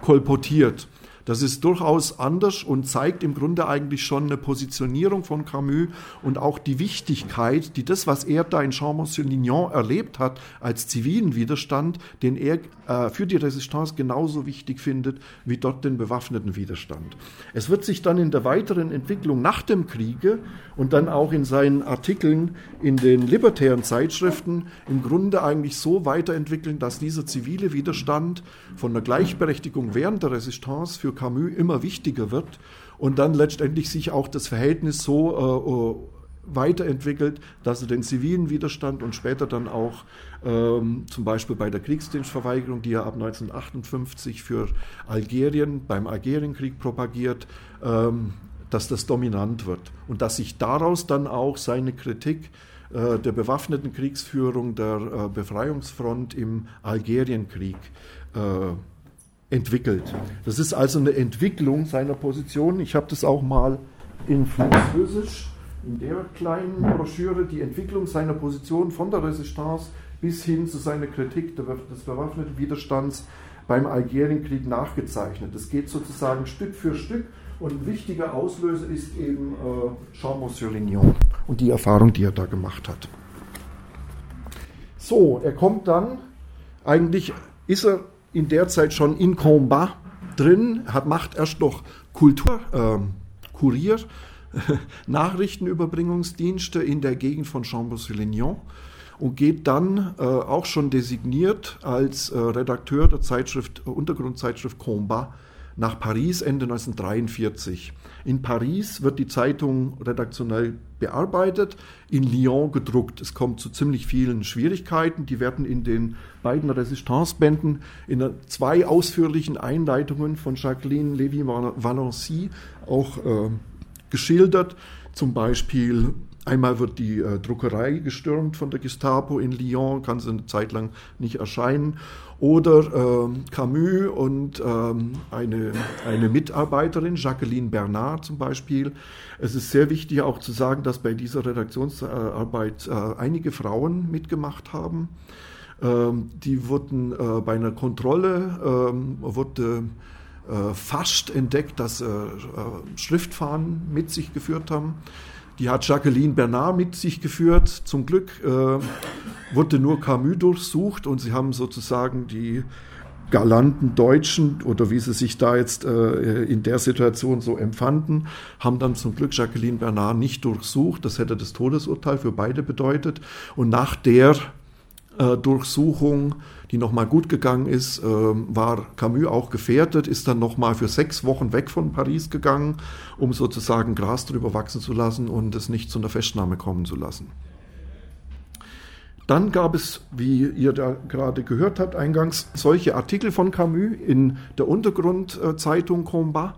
kolportiert. Das ist durchaus anders und zeigt im Grunde eigentlich schon eine Positionierung von Camus und auch die Wichtigkeit, die das, was er da in Champs-sur-Lignon erlebt hat, als zivilen Widerstand, den er äh, für die Resistance genauso wichtig findet wie dort den bewaffneten Widerstand. Es wird sich dann in der weiteren Entwicklung nach dem Kriege und dann auch in seinen Artikeln in den libertären Zeitschriften im Grunde eigentlich so weiterentwickeln, dass dieser zivile Widerstand von der Gleichberechtigung während der Resistance für Camus immer wichtiger wird und dann letztendlich sich auch das Verhältnis so äh, weiterentwickelt, dass er den zivilen Widerstand und später dann auch ähm, zum Beispiel bei der Kriegsdienstverweigerung, die er ab 1958 für Algerien beim Algerienkrieg propagiert, ähm, dass das dominant wird und dass sich daraus dann auch seine Kritik äh, der bewaffneten Kriegsführung der äh, Befreiungsfront im Algerienkrieg äh, entwickelt. Das ist also eine Entwicklung seiner Position. Ich habe das auch mal in Französisch, in der kleinen Broschüre, die Entwicklung seiner Position von der Resistance bis hin zu seiner Kritik des bewaffneten Widerstands beim Algerienkrieg nachgezeichnet. Das geht sozusagen Stück für Stück und ein wichtiger Auslöser ist eben äh, Jean-Monsieur und die Erfahrung, die er da gemacht hat. So, er kommt dann, eigentlich ist er in der Zeit schon in Combat drin, hat, macht erst noch Kultur, äh, Kurier, Nachrichtenüberbringungsdienste in der Gegend von Chambon-sur-Lignon und geht dann äh, auch schon designiert als äh, Redakteur der Zeitschrift, Untergrundzeitschrift Combat nach Paris Ende 1943. In Paris wird die Zeitung redaktionell bearbeitet, in Lyon gedruckt. Es kommt zu ziemlich vielen Schwierigkeiten. Die werden in den beiden Resistance-Bänden in zwei ausführlichen Einleitungen von Jacqueline Lévy-Valency auch äh, geschildert. Zum Beispiel Einmal wird die äh, Druckerei gestürmt von der Gestapo in Lyon, kann sie eine Zeit lang nicht erscheinen. Oder äh, Camus und ähm, eine, eine Mitarbeiterin, Jacqueline Bernard zum Beispiel. Es ist sehr wichtig auch zu sagen, dass bei dieser Redaktionsarbeit äh, einige Frauen mitgemacht haben. Ähm, die wurden äh, bei einer Kontrolle, ähm, wurde äh, fast entdeckt, dass äh, Schriftfahnen mit sich geführt haben. Die hat Jacqueline Bernard mit sich geführt. Zum Glück äh, wurde nur Camus durchsucht und sie haben sozusagen die galanten Deutschen oder wie sie sich da jetzt äh, in der Situation so empfanden, haben dann zum Glück Jacqueline Bernard nicht durchsucht. Das hätte das Todesurteil für beide bedeutet. Und nach der äh, Durchsuchung die nochmal gut gegangen ist, äh, war Camus auch gefährdet, ist dann nochmal für sechs Wochen weg von Paris gegangen, um sozusagen Gras drüber wachsen zu lassen und es nicht zu einer Festnahme kommen zu lassen. Dann gab es, wie ihr da gerade gehört habt, eingangs solche Artikel von Camus in der Untergrundzeitung Combat.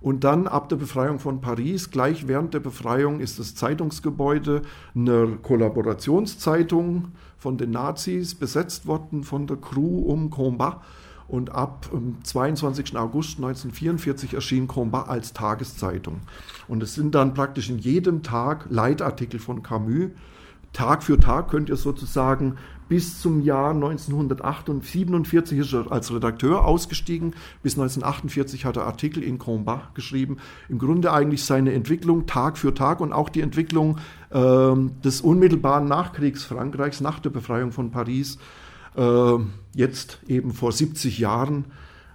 Und dann ab der Befreiung von Paris, gleich während der Befreiung, ist das Zeitungsgebäude einer Kollaborationszeitung von den Nazis besetzt worden, von der Crew um Combat. Und ab 22. August 1944 erschien Combat als Tageszeitung. Und es sind dann praktisch in jedem Tag Leitartikel von Camus. Tag für Tag könnt ihr sozusagen bis zum Jahr 1947 ist er als Redakteur ausgestiegen. Bis 1948 hat er Artikel in Combat geschrieben. Im Grunde eigentlich seine Entwicklung Tag für Tag und auch die Entwicklung des unmittelbaren Nachkriegsfrankreichs nach der Befreiung von Paris äh, jetzt eben vor 70 Jahren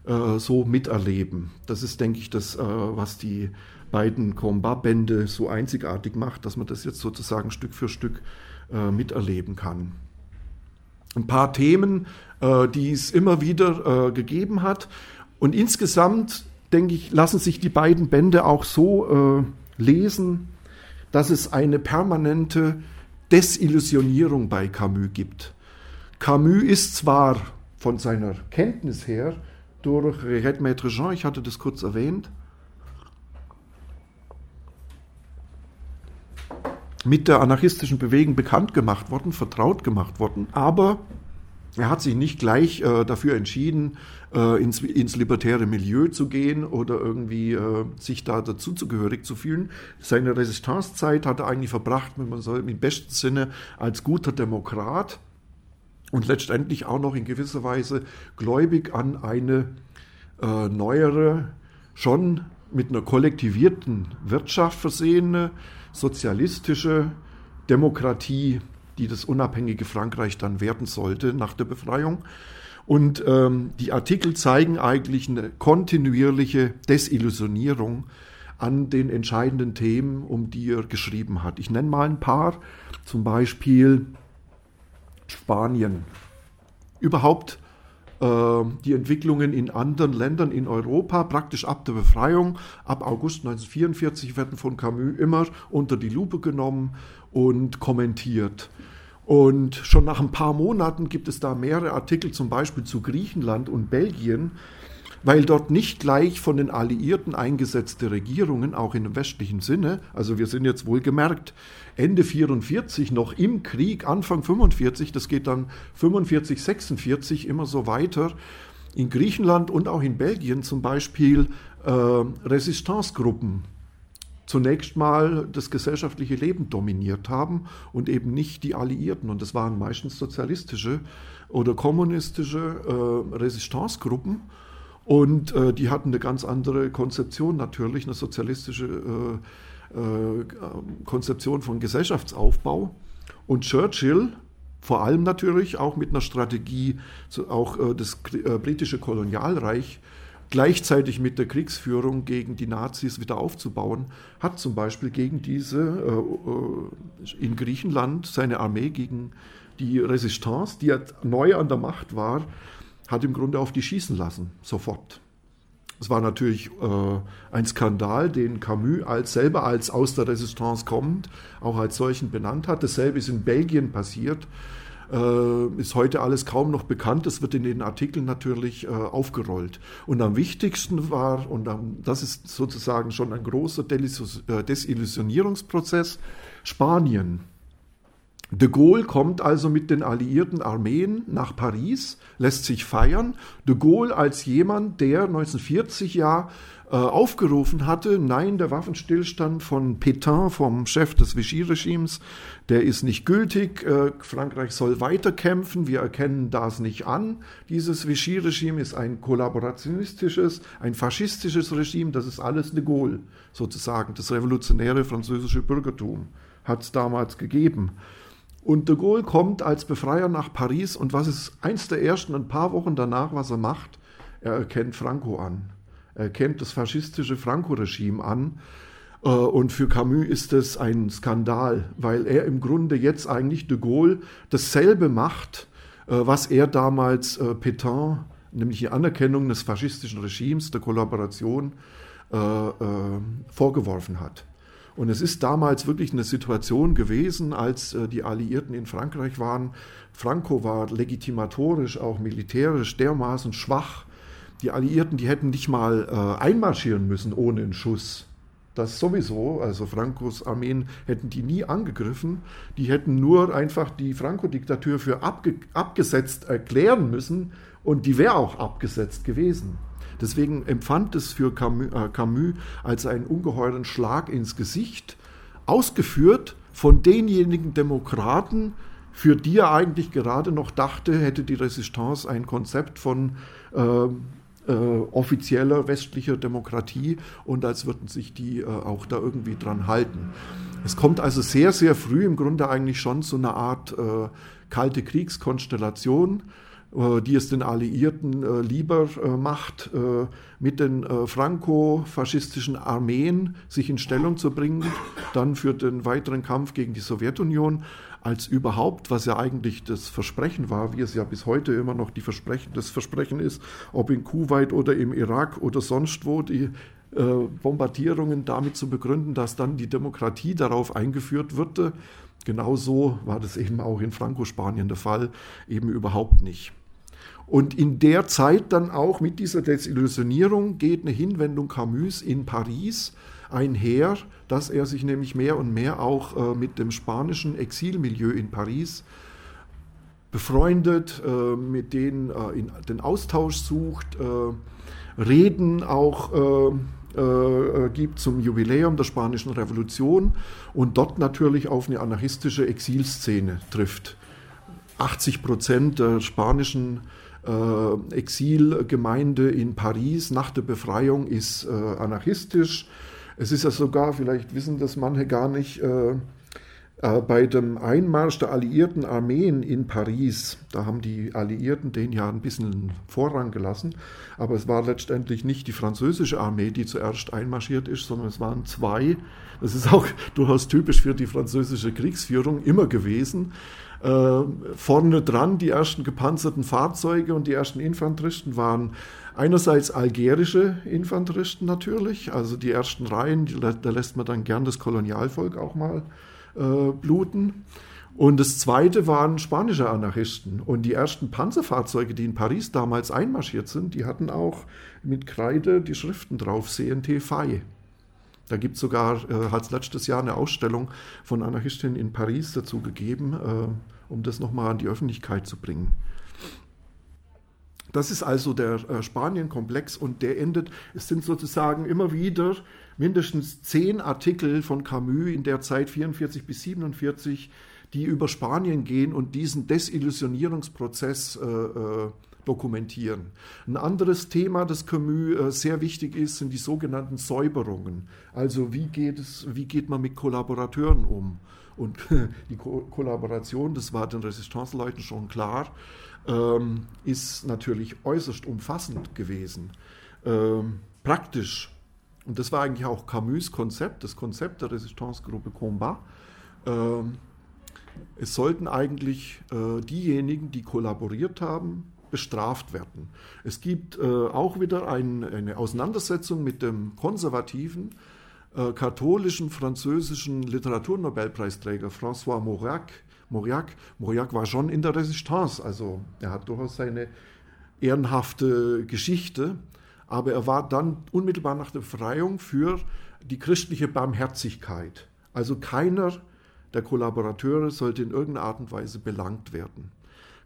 äh, so miterleben. Das ist, denke ich, das, äh, was die beiden Combat-Bände so einzigartig macht, dass man das jetzt sozusagen Stück für Stück äh, miterleben kann ein paar Themen, die es immer wieder gegeben hat. Und insgesamt, denke ich, lassen sich die beiden Bände auch so lesen, dass es eine permanente Desillusionierung bei Camus gibt. Camus ist zwar von seiner Kenntnis her durch Red Maître Jean, ich hatte das kurz erwähnt, mit der anarchistischen Bewegung bekannt gemacht worden, vertraut gemacht worden. Aber er hat sich nicht gleich äh, dafür entschieden, äh, ins, ins, libertäre Milieu zu gehen oder irgendwie äh, sich da dazuzugehörig zu fühlen. Seine Resistancezeit hat er eigentlich verbracht, wenn man so im besten Sinne, als guter Demokrat und letztendlich auch noch in gewisser Weise gläubig an eine äh, neuere, schon mit einer kollektivierten Wirtschaft versehene, sozialistische Demokratie, die das unabhängige Frankreich dann werden sollte nach der Befreiung. Und ähm, die Artikel zeigen eigentlich eine kontinuierliche Desillusionierung an den entscheidenden Themen, um die er geschrieben hat. Ich nenne mal ein paar, zum Beispiel Spanien. Überhaupt äh, die Entwicklungen in anderen Ländern in Europa, praktisch ab der Befreiung, ab August 1944, werden von Camus immer unter die Lupe genommen und kommentiert. Und schon nach ein paar Monaten gibt es da mehrere Artikel, zum Beispiel zu Griechenland und Belgien, weil dort nicht gleich von den Alliierten eingesetzte Regierungen, auch dem westlichen Sinne, also wir sind jetzt wohl gemerkt, Ende 44 noch im Krieg, Anfang 45, das geht dann 45, 46 immer so weiter, in Griechenland und auch in Belgien zum Beispiel äh, Resistance-Gruppen zunächst mal das gesellschaftliche Leben dominiert haben und eben nicht die Alliierten. Und das waren meistens sozialistische oder kommunistische äh, Resistance-Gruppen. Und äh, die hatten eine ganz andere Konzeption natürlich, eine sozialistische äh, äh, Konzeption von Gesellschaftsaufbau. Und Churchill, vor allem natürlich auch mit einer Strategie, auch äh, das äh, britische Kolonialreich gleichzeitig mit der Kriegsführung gegen die Nazis wieder aufzubauen, hat zum Beispiel gegen diese äh, in Griechenland seine Armee gegen die Resistance, die neu an der Macht war, hat im Grunde auf die schießen lassen, sofort. Es war natürlich äh, ein Skandal, den Camus als selber als aus der Resistance kommend auch als solchen benannt hat. Dasselbe ist in Belgien passiert. Äh, ist heute alles kaum noch bekannt. Das wird in den Artikeln natürlich äh, aufgerollt. Und am wichtigsten war, und am, das ist sozusagen schon ein großer äh, Desillusionierungsprozess, Spanien. De Gaulle kommt also mit den alliierten Armeen nach Paris, lässt sich feiern. De Gaulle als jemand, der 1940 ja äh, aufgerufen hatte, nein, der Waffenstillstand von Pétain, vom Chef des Vichy-Regimes, der ist nicht gültig, äh, Frankreich soll weiterkämpfen, wir erkennen das nicht an. Dieses Vichy-Regime ist ein kollaborationistisches, ein faschistisches Regime, das ist alles de Gaulle, sozusagen, das revolutionäre französische Bürgertum hat es damals gegeben. Und de Gaulle kommt als Befreier nach Paris und was ist eins der ersten, ein paar Wochen danach, was er macht? Er erkennt Franco an. Er erkennt das faschistische Franco-Regime an. Äh, und für Camus ist es ein Skandal, weil er im Grunde jetzt eigentlich de Gaulle dasselbe macht, äh, was er damals äh, Pétain, nämlich die Anerkennung des faschistischen Regimes, der Kollaboration, vorgeworfen hat. Und es ist damals wirklich eine Situation gewesen, als äh, die Alliierten in Frankreich waren. Franco war legitimatorisch, auch militärisch dermaßen schwach. Die Alliierten, die hätten nicht mal äh, einmarschieren müssen ohne einen Schuss. Das sowieso, also Francos Armeen hätten die nie angegriffen. Die hätten nur einfach die Franco-Diktatur für abge abgesetzt erklären müssen und die wäre auch abgesetzt gewesen. Deswegen empfand es für äh, Camus als einen ungeheuren Schlag ins Gesicht, ausgeführt von denjenigen Demokraten, für die er eigentlich gerade noch dachte, hätte die Resistance ein Konzept von äh, äh, offizieller westlicher Demokratie und als würden sich die äh, auch da irgendwie dran halten. Es kommt also sehr, sehr früh im Grunde eigentlich schon zu einer Art äh, kalte Kriegskonstellation. Äh, die es den Alliierten äh, lieber äh, macht, mit den franco-faschistischen Armeen sich in Stellung zu bringen, dann für den weiteren Kampf gegen die Sowjetunion, als überhaupt, was ja eigentlich das Versprechen war, wie es ja bis heute immer noch die Versprechen, das Versprechen ist, ob in Kuwait oder im Irak oder sonst wo, die Bombardierungen damit zu begründen, dass dann die Demokratie darauf eingeführt würde. Genauso war das eben auch in Franco-Spanien der Fall, eben überhaupt nicht. Und in der Zeit dann auch mit dieser Desillusionierung geht eine Hinwendung Camus in Paris einher, dass er sich nämlich mehr und mehr auch äh, mit dem spanischen Exilmilieu in Paris befreundet, äh, mit denen äh, in, den Austausch sucht, äh, Reden auch äh, äh, gibt zum Jubiläum der Spanischen Revolution und dort natürlich auf eine anarchistische Exilszene trifft. 80 Prozent der spanischen äh, Exilgemeinde in Paris nach der Befreiung ist äh, anarchistisch. Es ist ja sogar, vielleicht wissen das manche gar nicht, äh, äh, bei dem Einmarsch der alliierten Armeen in Paris, da haben die Alliierten den ja ein bisschen Vorrang gelassen, aber es war letztendlich nicht die französische Armee, die zuerst einmarschiert ist, sondern es waren zwei. Das ist auch durchaus typisch für die französische Kriegsführung immer gewesen. Äh, vorne dran die ersten gepanzerten Fahrzeuge und die ersten Infanteristen waren einerseits algerische Infanteristen natürlich, also die ersten Reihen, die, da lässt man dann gern das Kolonialvolk auch mal äh, bluten. Und das zweite waren spanische Anarchisten. Und die ersten Panzerfahrzeuge, die in Paris damals einmarschiert sind, die hatten auch mit Kreide die Schriften drauf, CNT FAI. Da gibt es sogar, äh, hat letztes Jahr eine Ausstellung von Anarchistinnen in Paris dazu gegeben. Äh, um das nochmal an die Öffentlichkeit zu bringen. Das ist also der äh, Spanien-Komplex und der endet, es sind sozusagen immer wieder mindestens zehn Artikel von Camus in der Zeit 44 bis 47, die über Spanien gehen und diesen Desillusionierungsprozess äh, äh, dokumentieren. Ein anderes Thema, das Camus äh, sehr wichtig ist, sind die sogenannten Säuberungen. Also wie geht, es, wie geht man mit Kollaborateuren um? Und die Ko Kollaboration, das war den Resistance-Leuten schon klar, ähm, ist natürlich äußerst umfassend gewesen. äh, praktisch. Und das war eigentlich auch Camus' Konzept, das Konzept der Resistance-Gruppe Combat. Äh, es sollten eigentlich äh, diejenigen, die kollaboriert haben, bestraft werden. Es gibt äh, auch wieder ein, eine Auseinandersetzung mit dem konservativen äh, katholischen französischen Literaturnobelpreisträger François Mauriac. Mauriac. Mauriac war schon in der Resistance, also er hat durchaus seine ehrenhafte Geschichte, aber er war dann unmittelbar nach der Befreiung für die christliche Barmherzigkeit. Also keiner der Kollaborateure sollte in irgendeiner Art und Weise belangt werden.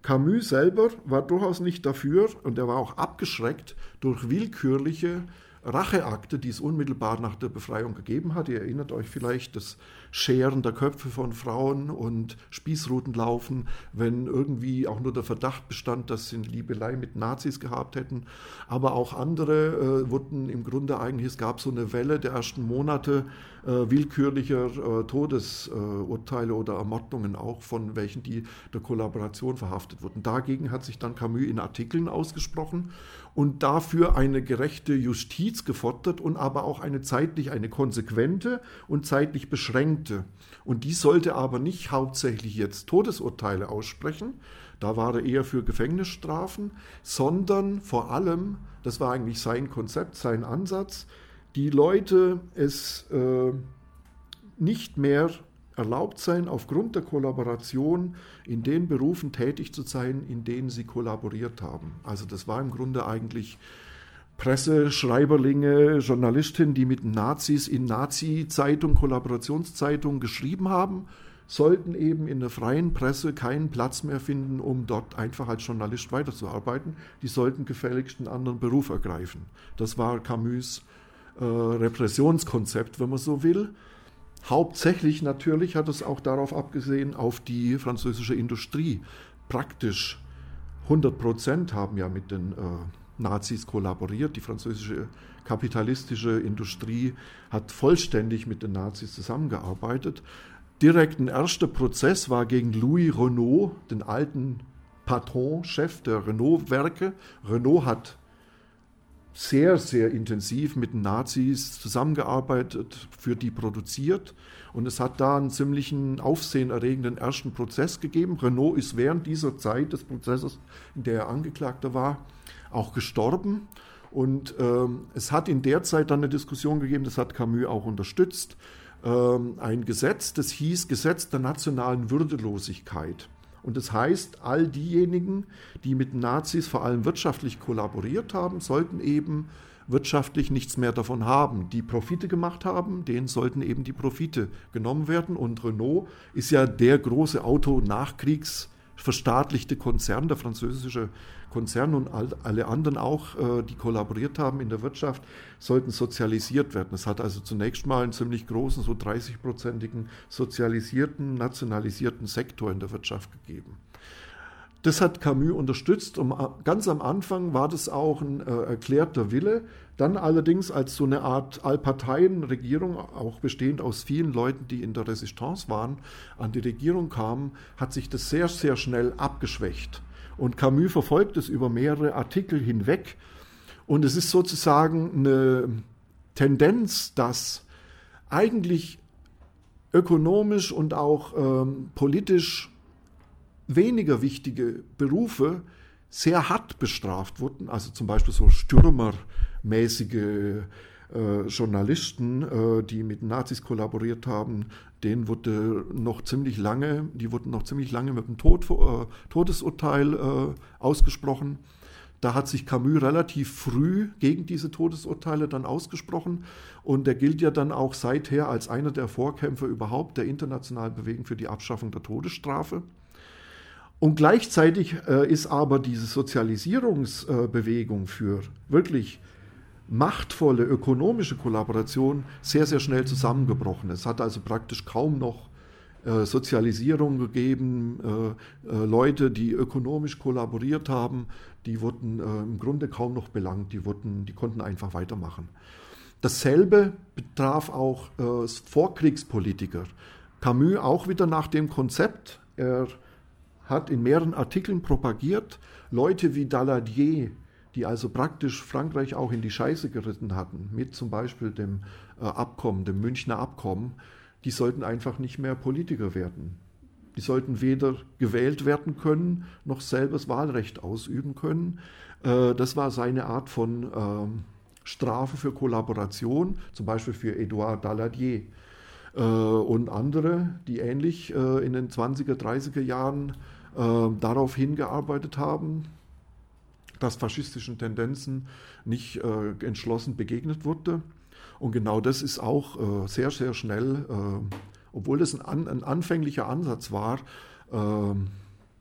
Camus selber war durchaus nicht dafür und er war auch abgeschreckt durch willkürliche Racheakte, die es unmittelbar nach der Befreiung gegeben hat. Ihr erinnert euch vielleicht das Scheren der Köpfe von Frauen und Spießrutenlaufen, wenn irgendwie auch nur der Verdacht bestand, dass sie eine Liebelei mit Nazis gehabt hätten. Aber auch andere äh, wurden im Grunde eigentlich, es gab so eine Welle der ersten Monate äh, willkürlicher äh, Todesurteile oder Ermordungen auch, von welchen die der Kollaboration verhaftet wurden. Dagegen hat sich dann Camus in Artikeln ausgesprochen und dafür eine gerechte Justiz gefordert und aber auch eine zeitlich, eine konsequente und zeitlich beschränkte. Und die sollte aber nicht hauptsächlich jetzt Todesurteile aussprechen, da war er eher für Gefängnisstrafen, sondern vor allem, das war eigentlich sein Konzept, sein Ansatz, die Leute es äh, nicht mehr erlaubt sein, aufgrund der Kollaboration in den Berufen tätig zu sein, in denen sie kollaboriert haben. Also das war im Grunde eigentlich Presse, Schreiberlinge, Journalistinnen, die mit Nazis in Nazi-Zeitung, Kollaborationszeitung geschrieben haben, sollten eben in der freien Presse keinen Platz mehr finden, um dort einfach als Journalist weiterzuarbeiten. Die sollten gefälligst einen anderen Beruf ergreifen. Das war Camus' äh, Repressionskonzept, wenn man so will. Hauptsächlich natürlich hat es auch darauf abgesehen, auf die französische Industrie. Praktisch 100 Prozent haben ja mit den äh, Nazis kollaboriert. Die französische kapitalistische Industrie hat vollständig mit den Nazis zusammengearbeitet. Direkt ein erster Prozess war gegen Louis Renault, den alten Patron, Chef der Renault-Werke. Renault hat sehr, sehr intensiv mit den Nazis zusammengearbeitet, für die produziert. Und es hat da einen ziemlichen aufsehenerregenden ersten Prozess gegeben. Renault ist während dieser Zeit des Prozesses, in der er Angeklagter war, auch gestorben. Und ähm, es hat in der Zeit dann eine Diskussion gegeben, das hat Camus auch unterstützt, ähm, ein Gesetz, das hieß Gesetz der nationalen Würdelosigkeit. Und das heißt, all diejenigen, die mit Nazis vor allem wirtschaftlich kollaboriert haben, sollten eben wirtschaftlich nichts mehr davon haben. Die Profite gemacht haben, denen sollten eben die Profite genommen werden. Und Renault ist ja der große Auto-Nachkriegs- verstaatlichte Konzern, der französische Konzern und alle anderen auch, äh, die kollaboriert haben in der Wirtschaft, sollten sozialisiert werden. Es hat also zunächst mal einen ziemlich großen, so 30-prozentigen sozialisierten, nationalisierten Sektor in der Wirtschaft gegeben. Das hat Camus unterstützt und ganz am Anfang war das auch ein äh, erklärter Wille. Dann allerdings als so eine Art Allparteienregierung, auch bestehend aus vielen Leuten, die in der Resistance waren, an die Regierung kamen, hat sich das sehr, sehr schnell abgeschwächt. Und Camus verfolgt es über mehrere Artikel hinweg. Und es ist sozusagen eine Tendenz, dass eigentlich ökonomisch und auch ähm, politisch weniger wichtige Berufe sehr hart bestraft wurden, also zum Beispiel so stürmermäßige äh, Journalisten, äh, die mit Nazis kollaboriert haben, denen wurde noch ziemlich lange, die wurden noch ziemlich lange mit dem Tod, äh, Todesurteil äh, ausgesprochen. Da hat sich Camus relativ früh gegen diese Todesurteile dann ausgesprochen und er gilt ja dann auch seither als einer der Vorkämpfer überhaupt der internationalen Bewegung für die Abschaffung der Todesstrafe. Und gleichzeitig äh, ist aber diese Sozialisierungsbewegung für wirklich machtvolle ökonomische Kollaboration sehr, sehr schnell zusammengebrochen. Es hat also praktisch kaum noch äh, Sozialisierung gegeben. Äh, äh, Leute, die ökonomisch kollaboriert haben, die wurden im Grunde kaum noch belangt, die, wurden, die konnten einfach weitermachen. Dasselbe betraf auch Vorkriegspolitiker. Camus auch wieder nach dem Konzept, er hat in mehreren Artikeln propagiert, Leute wie Daladier, die also praktisch Frankreich auch in die Scheiße geritten hatten, mit zum Beispiel dem äh, Abkommen, dem Münchner Abkommen, die sollten einfach nicht mehr Politiker werden. Die sollten weder gewählt werden können, noch selber das Wahlrecht ausüben können. Äh, das war seine Art von ähm, Strafe für Kollaboration, zum Beispiel für Edouard Daladier äh, und andere, die ähnlich äh, in den 20er, 30er Jahren darauf hingearbeitet haben, dass faschistischen Tendenzen nicht entschlossen begegnet wurde. Und genau das ist auch sehr, sehr schnell obwohl das ein, ein anfänglicher Ansatz war, äh,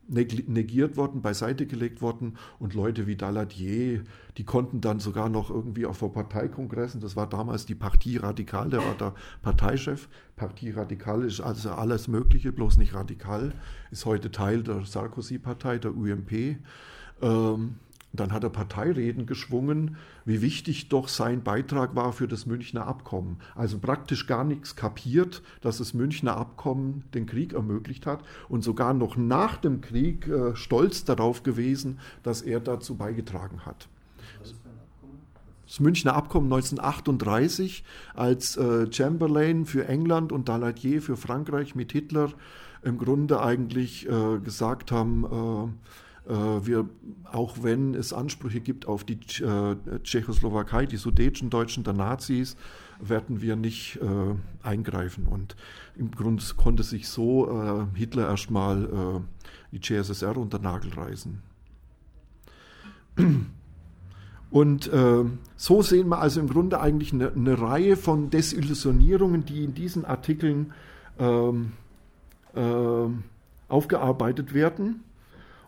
negiert worden, beiseite gelegt worden und Leute wie Daladier, die konnten dann sogar noch irgendwie auch vor Parteikongressen, das war damals die Partie Radikal, der war der Parteichef. Partie Radikal ist also alles Mögliche, bloß nicht radikal, ist heute Teil der Sarkozy-Partei, der UMP. Ähm, dann hat er Parteireden geschwungen, wie wichtig doch sein Beitrag war für das Münchner Abkommen. Also praktisch gar nichts kapiert, dass das Münchner Abkommen den Krieg ermöglicht hat und sogar noch nach dem Krieg äh, stolz darauf gewesen, dass er dazu beigetragen hat. Das Münchner Abkommen 1938, als äh, Chamberlain für England und Daladier für Frankreich mit Hitler im Grunde eigentlich äh, gesagt haben, äh, wir, auch wenn es Ansprüche gibt auf die äh, Tschechoslowakei, die Sudeten Deutschen der Nazis, werden wir nicht äh, eingreifen. Und im Grunde konnte sich so äh, Hitler erstmal äh, die CSSR unter Nagel reißen. Und äh, so sehen wir also im Grunde eigentlich eine, eine, Reihe von Desillusionierungen, die in diesen Artikeln ähm, äh, aufgearbeitet werden.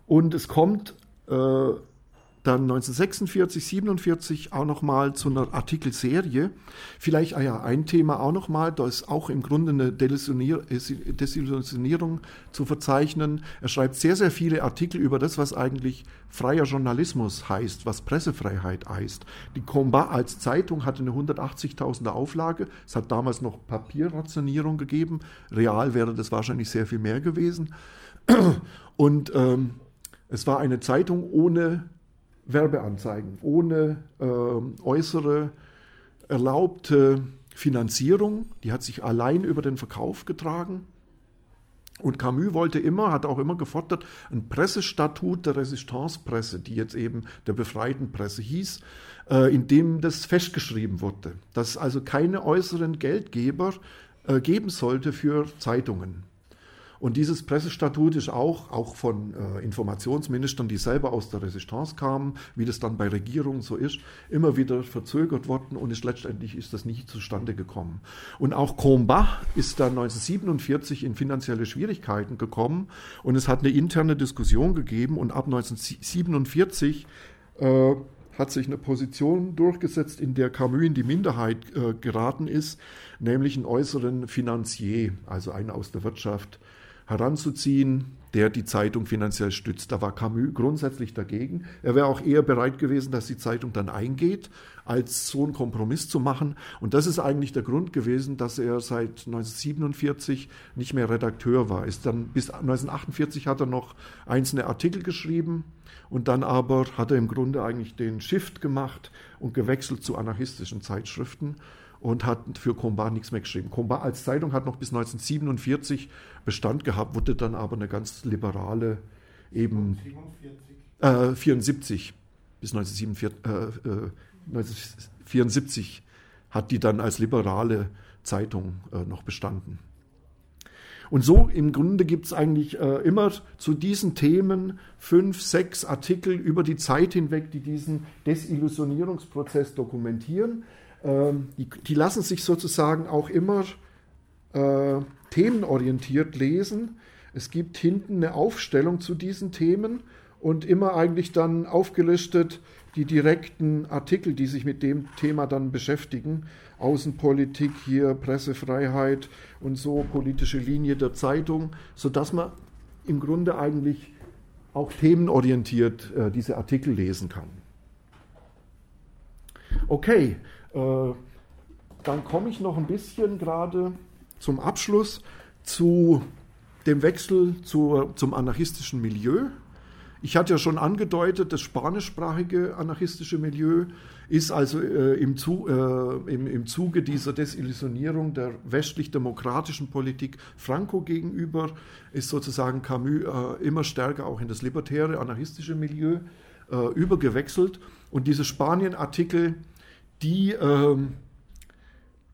Und es kommt äh, dann 1946, 47 auch nochmal zu einer Artikelserie. Vielleicht ah ja, ein Thema auch nochmal, da ist auch im Grunde eine Desillusionierung zu verzeichnen. Er schreibt sehr, sehr viele Artikel über das, was eigentlich freier Journalismus heißt, was Pressefreiheit heißt. Die Combat als Zeitung hatte eine 180.000er Auflage. Es hat damals noch Papierrationierung gegeben. Real wäre das wahrscheinlich sehr viel mehr gewesen. Und ähm, es war eine Zeitung ohne Werbeanzeigen, ohne äh, äußere erlaubte Finanzierung. Die hat sich allein über den Verkauf getragen. Und Camus wollte immer, hat auch immer gefordert, ein Pressestatut der Resistance-Presse, die jetzt eben der befreiten Presse hieß, äh, in dem das festgeschrieben wurde, dass es also keine äußeren Geldgeber äh, geben sollte für Zeitungen. Und dieses Pressestatut ist auch, auch von äh, Informationsministern, die selber aus der Resistance kamen, wie das dann bei Regierungen so ist, immer wieder verzögert worden und ist letztendlich ist das nicht zustande gekommen. Und auch Combat ist dann 1947 in finanzielle Schwierigkeiten gekommen und es hat eine interne Diskussion gegeben und ab 1947 äh, hat sich eine Position durchgesetzt, in der Camus in die Minderheit äh, geraten ist, nämlich einen äußeren Finanzier, also einen aus der Wirtschaft, heranzuziehen, der die Zeitung finanziell stützt. Da war Camus grundsätzlich dagegen. Er wäre auch eher bereit gewesen, dass die Zeitung dann eingeht, als so einen Kompromiss zu machen. Und das ist eigentlich der Grund gewesen, dass er seit 1947 nicht mehr Redakteur war. Ist dann bis 1948 hat er noch einzelne Artikel geschrieben und dann aber hat er im Grunde eigentlich den Shift gemacht und gewechselt zu anarchistischen Zeitschriften und hat für Combat nichts mehr geschrieben. Combat als Zeitung hat noch bis 1947 Bestand gehabt, wurde dann aber eine ganz liberale, eben äh, 74 bis 1947, äh, äh, 1974 hat die dann als liberale Zeitung äh, noch bestanden. Und so im Grunde gibt es eigentlich äh, immer zu diesen Themen fünf, sechs Artikel über die Zeit hinweg, die diesen Desillusionierungsprozess dokumentieren. Ähm, die, die, lassen sich sozusagen auch immer äh, themenorientiert lesen. Es gibt hinten eine Aufstellung zu diesen Themen und immer eigentlich dann aufgelistet die direkten Artikel, die sich mit dem Thema dann beschäftigen. Außenpolitik hier, Pressefreiheit und so, politische Linie der Zeitung, sodass man im Grunde eigentlich auch themenorientiert äh, diese Artikel lesen kann. Okay, dann komme ich noch ein bisschen gerade zum Abschluss zu dem Wechsel zu, zum anarchistischen Milieu. Ich hatte ja schon angedeutet, das spanischsprachige anarchistische Milieu ist also äh, im, Zu, äh, im, im, Zuge dieser Desillusionierung der westlich-demokratischen Politik Franco gegenüber, ist sozusagen Camus äh, immer stärker auch in das libertäre anarchistische Milieu äh, übergewechselt. Und diese Spanien-Artikel, die ähm,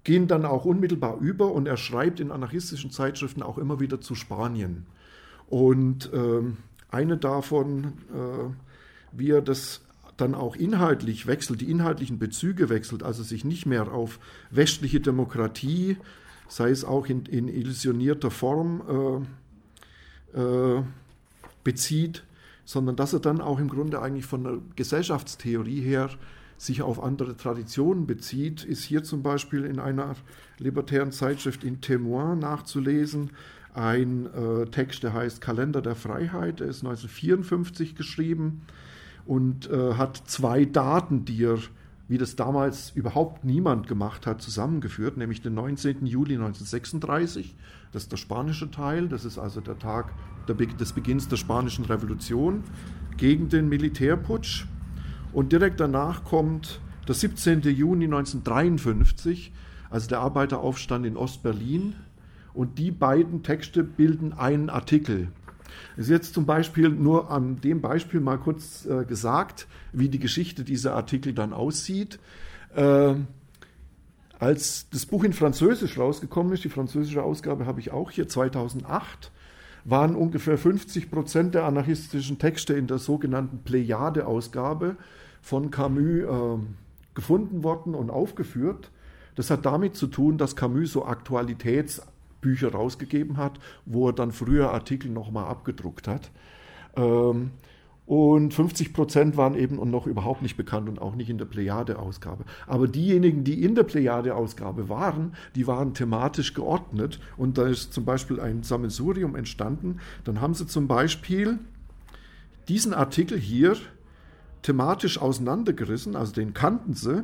gehen dann auch unmittelbar über und er schreibt in anarchistischen Zeitschriften auch immer wieder zu Spanien. Und ähm, eine davon, äh, wie er das dann auch inhaltlich wechselt, die inhaltlichen Bezüge wechselt, also sich nicht mehr auf westliche Demokratie, sei es auch in, in illusionierter Form, äh, äh, bezieht, sondern dass er dann auch im Grunde eigentlich von der Gesellschaftstheorie her sich auf andere Traditionen bezieht, ist hier zum Beispiel in einer libertären Zeitschrift in Témoin nachzulesen. Ein äh, Text, der heißt Kalender der Freiheit, der ist 1954 geschrieben und äh, hat zwei Daten, die er, wie das damals überhaupt niemand gemacht hat, zusammengeführt, nämlich den 19. Juli 1936, das ist der spanische Teil, das ist also der Tag des Beginns der spanischen Revolution gegen den Militärputsch. Und direkt danach kommt der 17. Juni 1953, also der Arbeiteraufstand in Ostberlin. Und die beiden Texte bilden einen Artikel. Es ist jetzt zum Beispiel nur an dem Beispiel mal kurz äh, gesagt, wie die Geschichte dieser Artikel dann aussieht. Äh, als das Buch in Französisch rausgekommen ist, die französische Ausgabe habe ich auch hier 2008, waren ungefähr 50 Prozent der anarchistischen Texte in der sogenannten Plejade-Ausgabe von Camus äh, gefunden worden und aufgeführt. Das hat damit zu tun, dass Camus so Aktualitätsbücher rausgegeben hat, wo er dann früher Artikel nochmal abgedruckt hat. Ähm, und 50 Prozent waren eben noch überhaupt nicht bekannt und auch nicht in der Plejade-Ausgabe. Aber diejenigen, die in der Plejade-Ausgabe waren, die waren thematisch geordnet. Und da ist zum Beispiel ein Sammelsurium entstanden. Dann haben sie zum Beispiel diesen Artikel hier thematisch auseinandergerissen, also den kannten sie,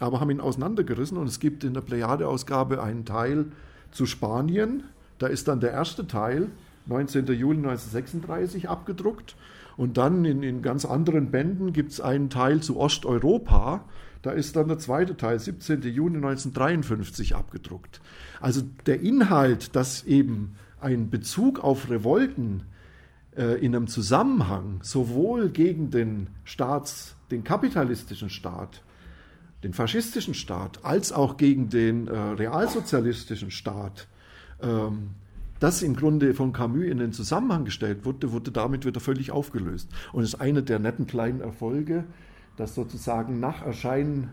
aber haben ihn auseinandergerissen und es gibt in der Plejade-Ausgabe einen Teil zu Spanien. Da ist dann der erste Teil, 19. Juli 1936, abgedruckt. Und dann in, in ganz anderen Bänden gibt es einen Teil zu Osteuropa. Da ist dann der zweite Teil, 17. Juni 1953, abgedruckt. Also der Inhalt, dass eben ein Bezug auf Revolten in einem Zusammenhang sowohl gegen den Staats, den kapitalistischen Staat, den faschistischen Staat, als auch gegen den äh, realsozialistischen Staat, ähm, das im Grunde von Camus in den Zusammenhang gestellt wurde, wurde damit wieder völlig aufgelöst. Und es ist eine der netten kleinen Erfolge, dass sozusagen nach Erscheinen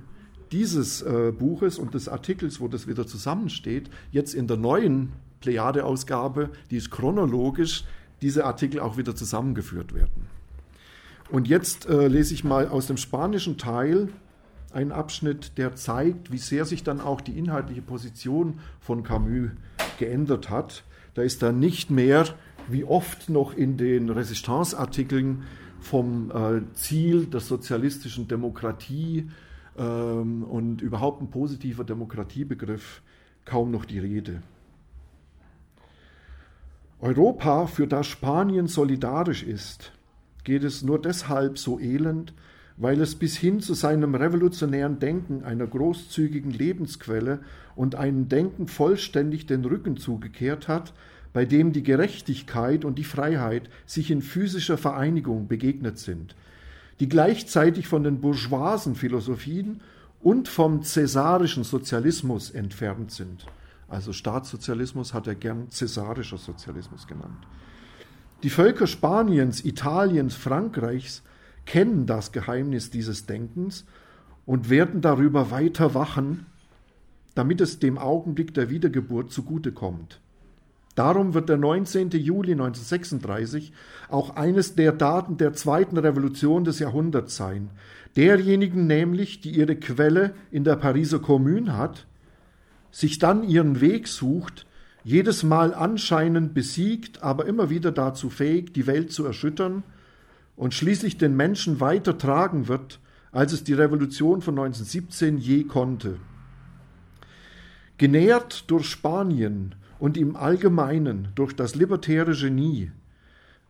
dieses äh, Buches und des Artikels, wo das wieder zusammensteht, jetzt in der neuen Plejade-Ausgabe, die ist chronologisch, diese Artikel auch wieder zusammengeführt werden. Und jetzt äh, lese ich mal aus dem spanischen Teil einen Abschnitt, der zeigt, wie sehr sich dann auch die inhaltliche Position von Camus geändert hat. Da ist dann nicht mehr, wie oft noch in den Resistance-Artikeln, vom äh, Ziel der sozialistischen Demokratie ähm, und überhaupt ein positiver Demokratiebegriff kaum noch die Rede. Europa, für das Spanien solidarisch ist, geht es nur deshalb so elend, weil es bis hin zu seinem revolutionären Denken einer großzügigen Lebensquelle und einem Denken vollständig den Rücken zugekehrt hat, bei dem die Gerechtigkeit und die Freiheit sich in physischer Vereinigung begegnet sind, die gleichzeitig von den bourgeoisen Philosophien und vom cäsarischen Sozialismus entfernt sind. Also Staatssozialismus hat er gern cäsarischer Sozialismus genannt. Die Völker Spaniens, Italiens, Frankreichs kennen das Geheimnis dieses Denkens und werden darüber weiter wachen, damit es dem Augenblick der Wiedergeburt zugutekommt. Darum wird der 19. Juli 1936 auch eines der Daten der zweiten Revolution des Jahrhunderts sein, derjenigen nämlich, die ihre Quelle in der Pariser Kommune hat sich dann ihren Weg sucht, jedes Mal anscheinend besiegt, aber immer wieder dazu fähig, die Welt zu erschüttern und schließlich den Menschen weiter tragen wird, als es die Revolution von 1917 je konnte. Genährt durch Spanien und im Allgemeinen durch das libertäre Genie,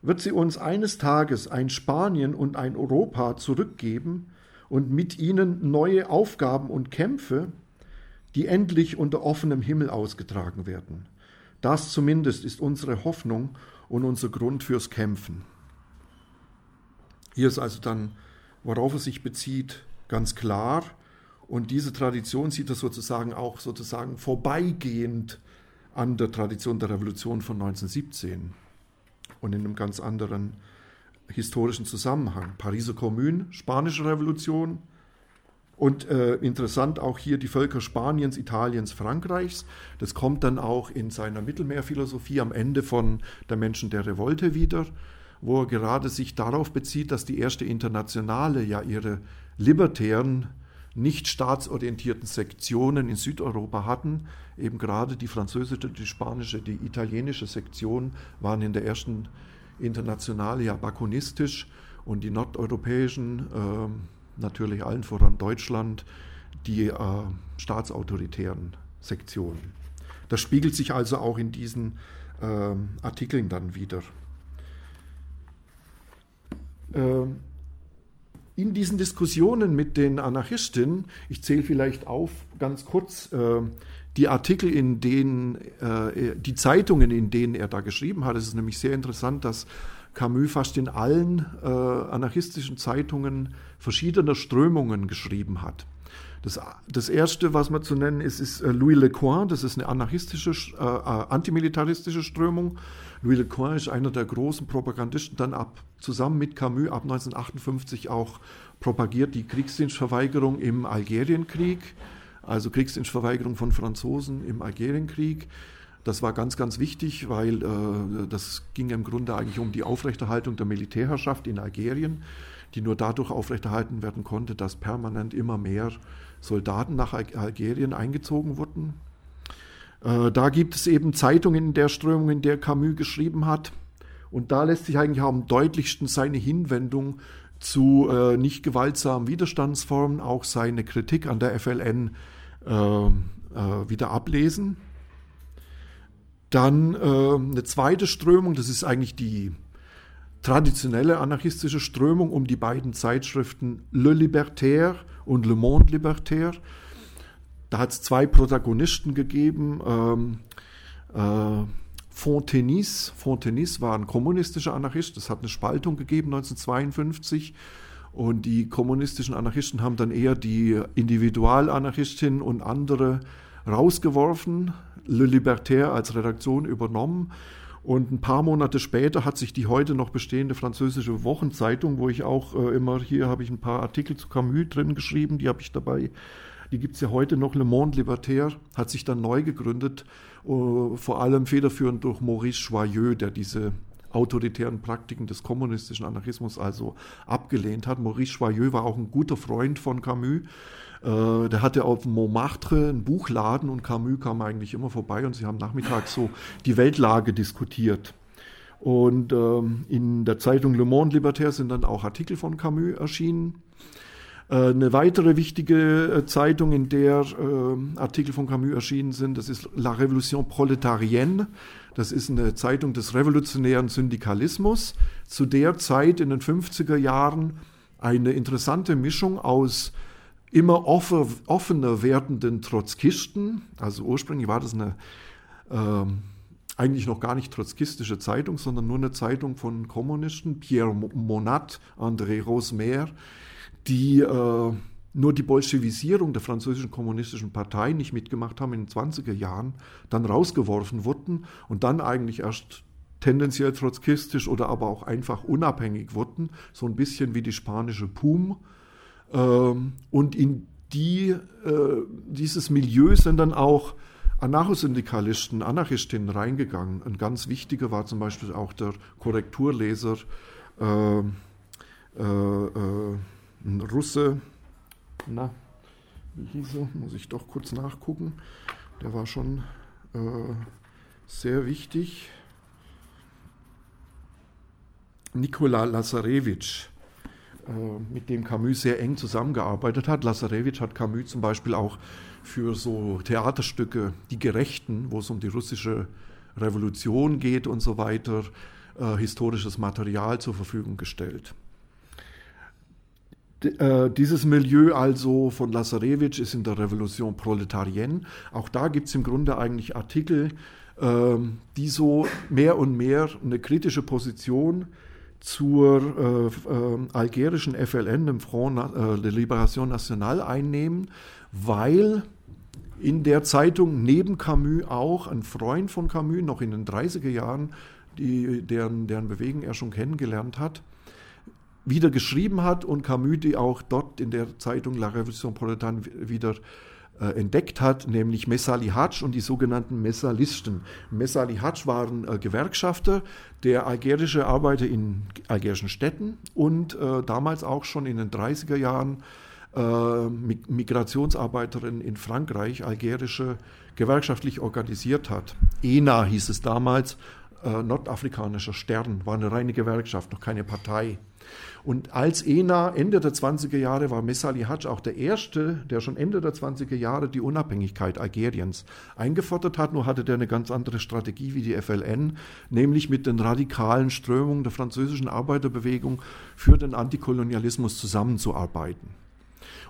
wird sie uns eines Tages ein Spanien und ein Europa zurückgeben und mit ihnen neue Aufgaben und Kämpfe, die endlich unter offenem Himmel ausgetragen werden. Das zumindest ist unsere Hoffnung und unser Grund fürs Kämpfen. Hier ist also dann, worauf es sich bezieht, ganz klar. Und diese Tradition sieht er sozusagen auch sozusagen vorbeigehend an der Tradition der Revolution von 1917 und in einem ganz anderen historischen Zusammenhang. Pariser Kommune, Spanische Revolution und äh, interessant auch hier die Völker Spaniens, Italiens, Frankreichs. Das kommt dann auch in seiner Mittelmeerphilosophie am Ende von Der Menschen der Revolte wieder, wo er gerade sich darauf bezieht, dass die erste Internationale ja ihre libertären nicht staatsorientierten Sektionen in Südeuropa hatten. Eben gerade die französische, die spanische, die italienische Sektion waren in der ersten Internationale ja bakunistisch und die nordeuropäischen, äh, natürlich allen voran Deutschland, die äh, staatsautoritären Sektionen. Das spiegelt sich also auch in diesen äh, Artikeln dann wieder. Ähm, in diesen Diskussionen mit den Anarchisten, ich zähle vielleicht auf ganz kurz äh, die Artikel, in denen, äh, die Zeitungen, in denen er da geschrieben hat. Es ist nämlich sehr interessant, dass Camus fast in allen äh, anarchistischen Zeitungen verschiedener Strömungen geschrieben hat. Das, das erste, was man zu nennen ist, ist äh, Louis Lecoin. Das ist eine anarchistische, äh, äh, antimilitaristische Strömung. Louis Lecoin ist einer der großen Propagandisten, dann ab, zusammen mit Camus ab 1958 auch propagiert die Kriegsdienstverweigerung im Algerienkrieg, also Kriegsdienstverweigerung von Franzosen im Algerienkrieg. Das war ganz, ganz wichtig, weil äh, das ging im Grunde eigentlich um die Aufrechterhaltung der Militärherrschaft in Algerien, die nur dadurch aufrechterhalten werden konnte, dass permanent immer mehr Soldaten nach Algerien eingezogen wurden. Äh, da gibt es eben Zeitungen in der Strömung, in der Camus geschrieben hat. Und da lässt sich eigentlich am deutlichsten seine Hinwendung zu äh, nicht gewaltsamen Widerstandsformen, auch seine Kritik an der FLN äh, äh, wieder ablesen. Dann äh, eine zweite Strömung, das ist eigentlich die traditionelle anarchistische Strömung um die beiden Zeitschriften Le Libertaire und Le Monde Libertaire. Da hat es zwei Protagonisten gegeben. Ähm, äh, Fontenis. Fontenis war ein kommunistischer Anarchist. Es hat eine Spaltung gegeben 1952. Und die kommunistischen Anarchisten haben dann eher die Individualanarchistin und andere rausgeworfen, Le Libertaire als Redaktion übernommen. Und ein paar Monate später hat sich die heute noch bestehende französische Wochenzeitung, wo ich auch äh, immer, hier habe ich ein paar Artikel zu Camus drin geschrieben, die habe ich dabei die gibt es ja heute noch, Le Monde Libertaire, hat sich dann neu gegründet, uh, vor allem federführend durch Maurice Joyeux, der diese autoritären Praktiken des kommunistischen Anarchismus also abgelehnt hat. Maurice Joyeux war auch ein guter Freund von Camus. Äh, der hatte auf Montmartre einen Buchladen und Camus kam eigentlich immer vorbei und sie haben nachmittags so die Weltlage diskutiert. Und ähm, in der Zeitung Le Monde Libertaire sind dann auch Artikel von Camus erschienen. Äh, eine weitere wichtige äh, Zeitung, in der äh, Artikel von Camus erschienen sind, das ist La Révolution Proletarienne. Das ist eine Zeitung des revolutionären Syndikalismus. Zu der Zeit in den 50er Jahren eine interessante Mischung aus immer offener werdenden Trotzkisten. Also ursprünglich war das eine äh, eigentlich noch gar nicht trotzkistische Zeitung, sondern nur eine Zeitung von Kommunisten, Pierre Monat, André Rosemer, die äh, nur die Bolschewisierung der französischen kommunistischen Partei nicht mitgemacht haben in den 20er Jahren, dann rausgeworfen wurden und dann eigentlich erst tendenziell trotzkistisch oder aber auch einfach unabhängig wurden, so ein bisschen wie die spanische PUM. Ähm, und in die, äh, dieses Milieu sind dann auch Anarchosyndikalisten, Anarchistinnen reingegangen. Ein ganz wichtiger war zum Beispiel auch der Korrekturleser äh, äh, äh ein Russe, na, wie hieß er? Muss ich doch kurz nachgucken. Der war schon äh, sehr wichtig. Nikola Lazarevich, äh, mit dem Camus sehr eng zusammengearbeitet hat. Lazarevich hat Camus zum Beispiel auch für so Theaterstücke Die Gerechten, wo es um die russische Revolution geht und so weiter, äh, historisches Material zur Verfügung gestellt. Äh, dieses Milieu also von Lazarevich ist in der Revolution Proletarienne. Auch da gibt es im Grunde eigentlich Artikel, äh, die so mehr und mehr eine kritische Position zur äh, äh, algerischen FLN, dem Front äh, de Libération Nationale, einnehmen, weil in der Zeitung neben Camus auch ein Freund von Camus, noch in den 30er Jahren, die, deren, deren Bewegung er schon kennengelernt hat, wieder geschrieben hat und Camus die auch dort in der Zeitung La Révolution Proletane wieder äh, entdeckt hat, nämlich Messali Hadj und die sogenannten Messalisten. Messali Hadj waren äh, Gewerkschafter der algerische Arbeiter in algerischen Städten und äh, damals auch schon in den 30er Jahren äh, Migrationsarbeiterin in Frankreich, algerische, gewerkschaftlich organisiert hat. ENA hieß es damals, äh, nordafrikanischer Stern, war eine reine Gewerkschaft, noch keine Partei. Und als ENA Ende der 20er Jahre war Messali Hadj auch der Erste, der schon Ende der 20er Jahre die Unabhängigkeit Algeriens eingefordert hat. Nur hatte der eine ganz andere Strategie wie die FLN, nämlich mit den radikalen Strömungen der französischen Arbeiterbewegung für den Antikolonialismus zusammenzuarbeiten.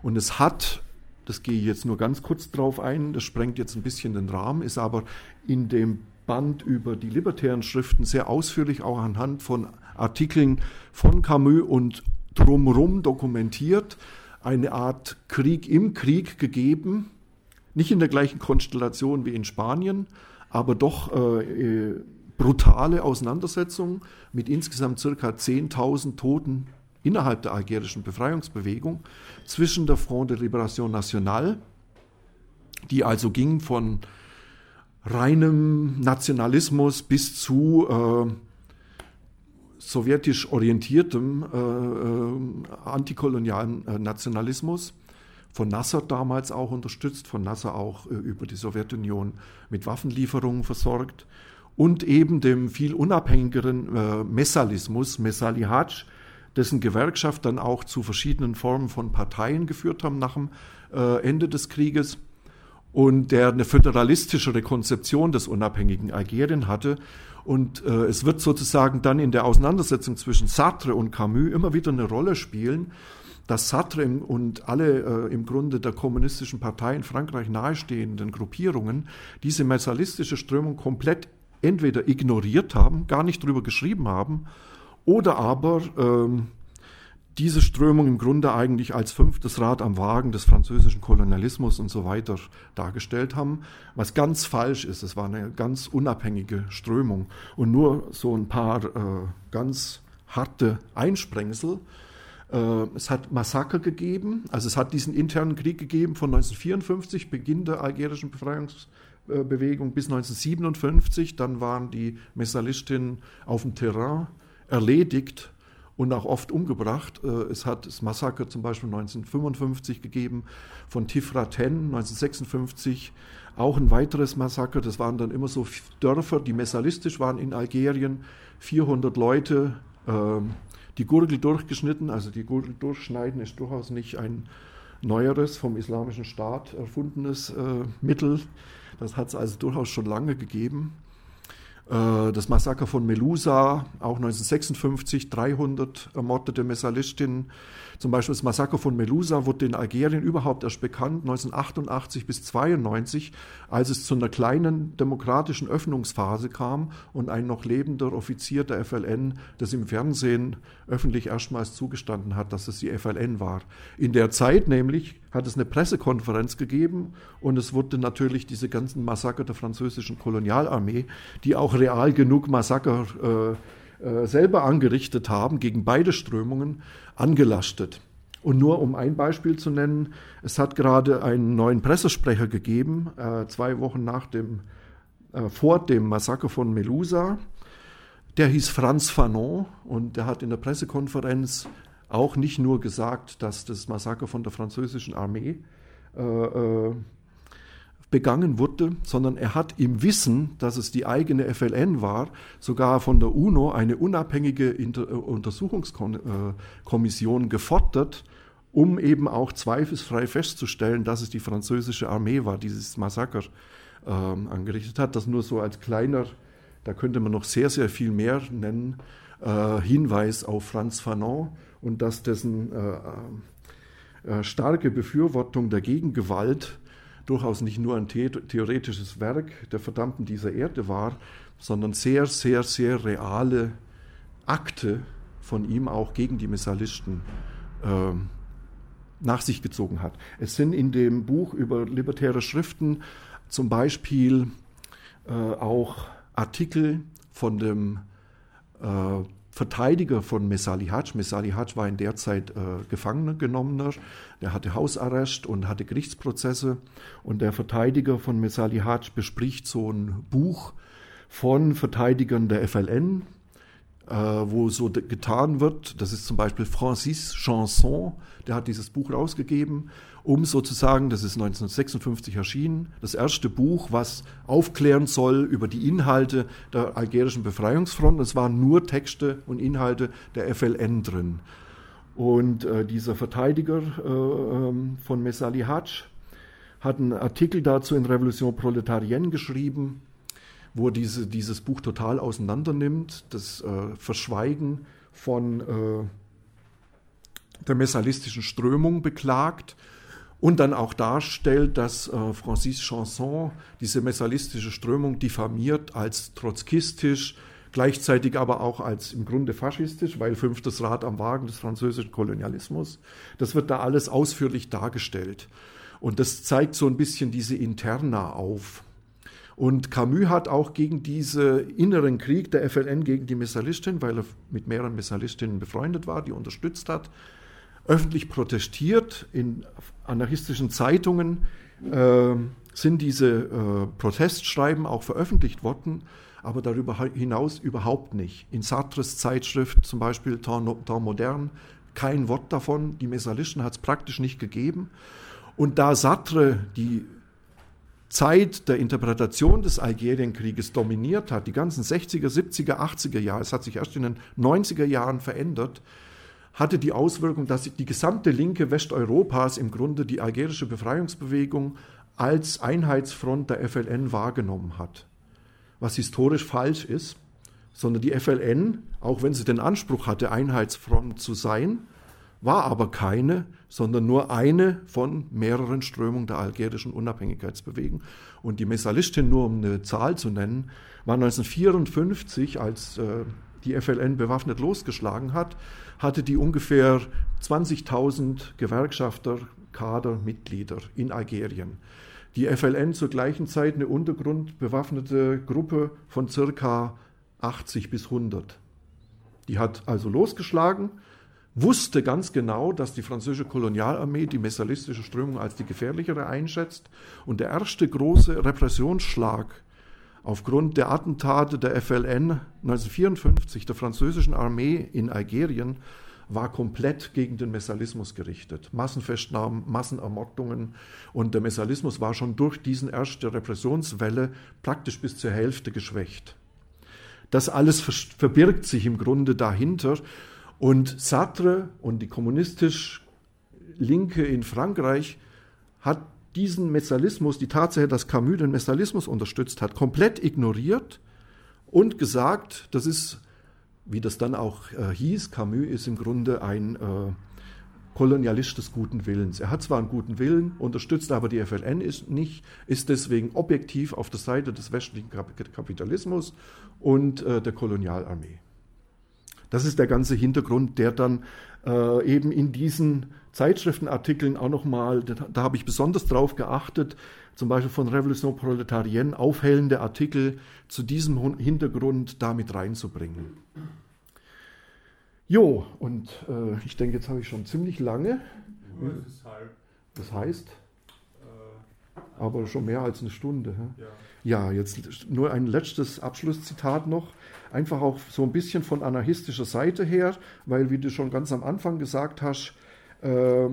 Und es hat das gehe ich jetzt nur ganz kurz drauf ein, das sprengt jetzt ein bisschen den Rahmen, ist aber in dem Band über die libertären Schriften sehr ausführlich auch anhand von Artikeln von Camus und drumherum dokumentiert, eine Art Krieg im Krieg gegeben, nicht in der gleichen Konstellation wie in Spanien, aber doch äh, äh brutale Auseinandersetzungen mit insgesamt circa 10.000 Toten innerhalb der algerischen Befreiungsbewegung zwischen der Front de Libération Nationale, die also ging von reinem Nationalismus bis zu äh, sowjetisch orientiertem äh, äh, antikolonialen äh, Nationalismus, von Nasser damals auch unterstützt, von Nasser auch äh, über die Sowjetunion mit Waffenlieferungen versorgt und eben dem viel unabhängigeren äh, Messalismus, Messali Hadj, dessen Gewerkschaft dann auch zu verschiedenen Formen von Parteien geführt haben nach dem äh, Ende des Krieges und der eine föderalistischere Konzeption des unabhängigen Algerien hatte. Und äh, es wird sozusagen dann in der Auseinandersetzung zwischen Sartre und Camus immer wieder eine Rolle spielen, dass Sartre und alle äh, im Grunde der kommunistischen Partei in Frankreich nahestehenden Gruppierungen diese messalistische Strömung komplett entweder ignoriert haben, gar nicht drüber geschrieben haben, oder aber ähm, diese Strömung im Grunde eigentlich als fünftes Rad am Wagen des französischen Kolonialismus und so weiter dargestellt haben, was ganz falsch ist. Es war eine ganz unabhängige Strömung und nur so ein paar äh, ganz harte Einsprengsel. Äh, es hat Massaker gegeben, also es hat diesen internen Krieg gegeben von 1954, Beginn der algerischen Befreiungsbewegung bis 1957. Dann waren die Messalistinnen auf dem Terrain erledigt und auch oft umgebracht. Äh, es hat das Massaker zum Beispiel 1955 gegeben von Tifraten, 1956 auch ein weiteres Massaker. Das waren dann immer so Dörfer, die messalistisch waren in Algerien. 400 Leute, ähm, die Gurgel durchgeschnitten. Also die Gurgel durchschneiden ist durchaus nicht ein neueres, vom Islamischen Staat erfundenes äh, Mittel. Das hat es also durchaus schon lange gegeben. Äh, das Massaker von Melusa, auch 1956, 300 ermordete Messalistinnen. Zum Beispiel das Massaker von Melusa wurde in Algerien überhaupt erst bekannt, 1988 bis 1992, als es zu einer kleinen demokratischen Öffnungsphase kam und ein noch lebender Offizier der FLN das im Fernsehen öffentlich erstmals zugestanden hat, dass es die FLN war. In der Zeit nämlich hat es eine Pressekonferenz gegeben und es wurde natürlich diese ganzen Massaker der französischen Kolonialarmee, die auch real genug Massaker äh, äh, selber angerichtet haben gegen beide Strömungen, angelastet. Und nur um ein Beispiel zu nennen, es hat gerade einen neuen Pressesprecher gegeben, äh, zwei Wochen nach dem, äh, vor dem Massaker von Melusa. Der hieß Franz Fanon und der hat in der Pressekonferenz auch nicht nur gesagt, dass das Massaker von der französischen Armee äh, äh begangen wurde, sondern er hat im Wissen, dass es die eigene FLN war, sogar von der UNO eine unabhängige Inter äh, Untersuchungskommission gefordert, um eben auch zweifelsfrei festzustellen, dass es die französische Armee war, die dieses Massaker ähm, angerichtet hat. Das nur so als kleiner Da könnte man noch sehr, sehr viel mehr nennen. Äh, Hinweis auf Franz Fanon und dass dessen äh, äh, starke Befürwortung der Gegengewalt durchaus nicht nur ein the theoretisches Werk der Verdammten dieser Erde war, sondern sehr, sehr, sehr reale Akte von ihm auch gegen die Messalisten äh, nach sich gezogen hat. Es sind in dem Buch über libertäre Schriften zum Beispiel äh, auch Artikel von dem äh, Verteidiger von Mesali Hadj. Mesali Hadj war in der Zeit äh, Gefangener genommener, der hatte Hausarrest und hatte Gerichtsprozesse. Und der Verteidiger von Mesali Hadj bespricht so ein Buch von Verteidigern der FLN, wo so getan wird. Das ist zum Beispiel Francis Chanson, der hat dieses Buch rausgegeben, um sozusagen, das ist 1956 erschienen, das erste Buch, was aufklären soll über die Inhalte der algerischen Befreiungsfront. Es waren nur Texte und Inhalte der FLN drin. Und äh, dieser Verteidiger äh, ähm, von Mesali Hadj hat einen Artikel dazu in Revolution Proletarienne geschrieben, wo er diese, dieses Buch total auseinandernimmt, das äh, Verschweigen von äh, der messalistischen Strömung beklagt und dann auch darstellt, dass äh, Francis Chanson diese messalistische Strömung diffamiert als trotzkistisch, gleichzeitig aber auch als im Grunde faschistisch, weil fünftes Rad am Wagen des französischen Kolonialismus. Das wird da alles ausführlich dargestellt. Und das zeigt so ein bisschen diese Interna auf. Und Camus hat auch gegen diesen inneren Krieg der FLN gegen die Messalisten, weil er mit mehreren Messalistinnen befreundet war, die unterstützt hat, öffentlich protestiert. In anarchistischen Zeitungen äh, sind diese äh, Protestschreiben auch veröffentlicht worden, aber darüber hinaus überhaupt nicht. In Sartres Zeitschrift, zum Beispiel Temps Modern, kein Wort davon. Die Messalisten hat es praktisch nicht gegeben. Und da Sartre die Zeit der Interpretation des Algerienkrieges dominiert hat, die ganzen 60er, 70er, 80er Jahre, es hat sich erst in den 90er Jahren verändert, hatte die Auswirkung, dass die gesamte Linke Westeuropas im Grunde die algerische Befreiungsbewegung als Einheitsfront der FLN wahrgenommen hat. Was historisch falsch ist, sondern die FLN, auch wenn sie den Anspruch hatte, Einheitsfront zu sein, war aber keine, sondern nur eine von mehreren Strömungen der algerischen Unabhängigkeitsbewegung. Und die Messalistin, nur um eine Zahl zu nennen, war 1954, als äh, die FLN bewaffnet losgeschlagen hat, hatte die ungefähr 20.000 Gewerkschafter, Kader, Mitglieder in Algerien. Die FLN zur gleichen Zeit eine untergrundbewaffnete Gruppe von circa 80 bis 100. Die hat also losgeschlagen, wusste ganz genau, dass die französische Kolonialarmee die messalistische Strömung als die gefährlichere einschätzt. Und der erste große Repressionsschlag aufgrund der Attentate der FLN 1954 der französischen Armee in Algerien war komplett gegen den Messalismus gerichtet. Massenfestnahmen, Massenermordungen und der Messalismus war schon durch diesen erste Repressionswelle praktisch bis zur Hälfte geschwächt. Das alles verbirgt sich im Grunde dahinter und Sartre und die kommunistisch Linke in Frankreich hat diesen Messalismus, die Tatsache, dass Camus den Messalismus unterstützt hat, komplett ignoriert und gesagt, das ist, wie das dann auch äh, hieß, Camus ist im Grunde ein äh, Kolonialist des guten Willens. Er hat zwar einen guten Willen, unterstützt aber die FLN ist nicht, ist deswegen objektiv auf der Seite des westlichen Kapitalismus und äh, der Kolonialarmee. Das ist der ganze Hintergrund, der dann äh, eben in diesen Zeitschriftenartikeln auch nochmal, da, da habe ich besonders drauf geachtet, zum Beispiel von Revolution Proletarienne, aufhellende Artikel zu diesem Hintergrund damit reinzubringen. Jo, und äh, ich denke, jetzt habe ich schon ziemlich lange. Das heißt, aber schon mehr als eine Stunde. Ja. ja, jetzt nur ein letztes Abschlusszitat noch einfach auch so ein bisschen von anarchistischer Seite her, weil, wie du schon ganz am Anfang gesagt hast, äh,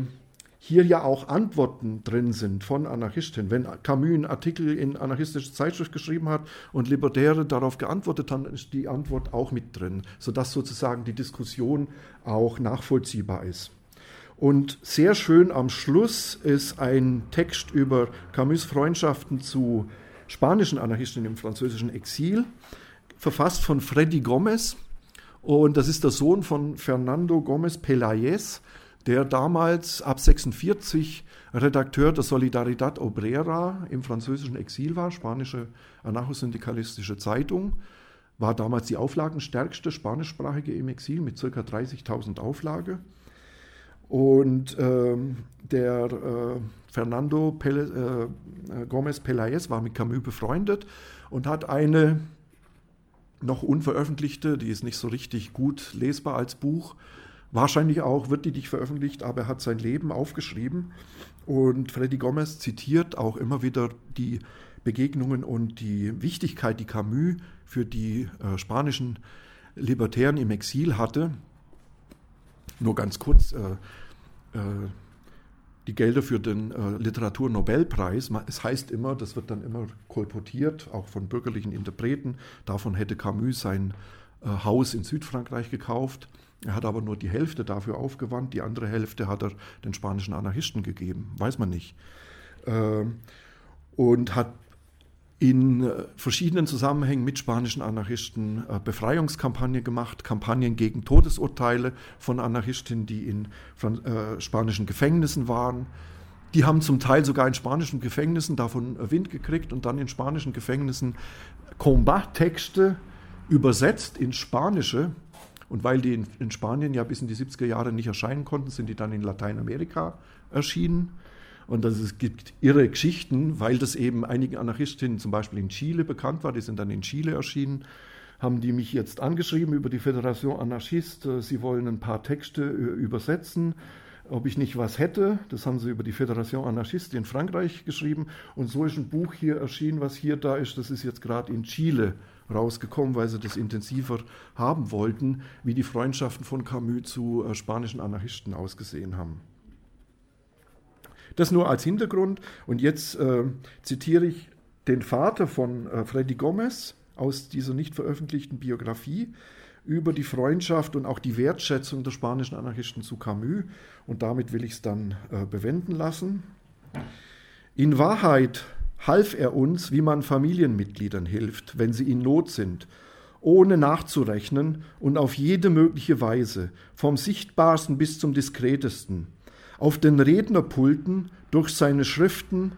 hier ja auch Antworten drin sind von Anarchisten. Wenn Camus einen Artikel in anarchistischer Zeitschrift geschrieben hat und Libertäre darauf geantwortet haben, ist die Antwort auch mit drin, sodass sozusagen die Diskussion auch nachvollziehbar ist. Und sehr schön am Schluss ist ein Text über Camus Freundschaften zu spanischen Anarchisten im französischen Exil verfasst von Freddy Gomez. Und das ist der Sohn von Fernando Gomez Pelayes, der damals ab 46 Redakteur der Solidaridad Obrera im französischen Exil war, spanische anarchosyndikalistische Zeitung, war damals die auflagenstärkste spanischsprachige im Exil mit ca. 30.000 Auflage. Und ähm, der äh, Fernando Pele, äh, Gomez Pelayes war mit Camus befreundet und hat eine noch unveröffentlichte, die ist nicht so richtig gut lesbar als Buch, Wahrscheinlich auch wird die nicht veröffentlicht, aber er hat sein Leben aufgeschrieben. Und Freddy Gomez zitiert auch immer wieder die Begegnungen und die Wichtigkeit, die Camus für die äh, spanischen Libertären im Exil hatte. Nur ganz kurz, äh, äh, die Gelder für den äh, Literaturnobelpreis, es heißt immer, das wird dann immer kolportiert, auch von bürgerlichen Interpreten, davon hätte Camus sein äh, Haus in Südfrankreich gekauft. Er hat aber nur die Hälfte dafür aufgewandt, die andere Hälfte hat er den spanischen Anarchisten gegeben, weiß man nicht. Ähm, und hat in äh, verschiedenen Zusammenhängen mit spanischen Anarchisten äh, Befreiungskampagnen gemacht, Kampagnen gegen Todesurteile von Anarchistinnen, die in äh, spanischen Gefängnissen waren. Die haben zum Teil sogar in spanischen Gefängnissen davon Wind gekriegt und dann in spanischen Gefängnissen Combat-Texte übersetzt ins Spanische und weil die in, in, Spanien ja bis in die 70er Jahre nicht erscheinen konnten, sind die dann in Lateinamerika erschienen. Und das, es gibt irre Geschichten, weil das eben einigen Anarchistinnen zum Beispiel in Chile bekannt war, die sind dann in Chile erschienen, haben die mich jetzt angeschrieben über die Föderation Anarchist, äh, sie wollen ein paar Texte äh, übersetzen, ob ich nicht was hätte. Das haben sie über die Föderation Anarchist in Frankreich geschrieben. Und so ist ein Buch hier erschienen, was hier da ist, das ist jetzt gerade in Chile rausgekommen, weil sie das intensiver haben wollten, wie die Freundschaften von Camus zu äh, spanischen Anarchisten ausgesehen haben. Das nur als Hintergrund. Und jetzt äh, zitiere ich den Vater von äh, Freddy Gomez aus dieser nicht veröffentlichten Biografie über die Freundschaft und auch die Wertschätzung der spanischen Anarchisten zu Camus. Und damit will ich es dann äh, bewenden lassen. In Wahrheit half er uns, wie man Familienmitgliedern hilft, wenn sie in Not sind, ohne nachzurechnen und auf jede mögliche Weise, vom sichtbarsten bis zum diskretesten, auf den Rednerpulten, durch seine Schriften,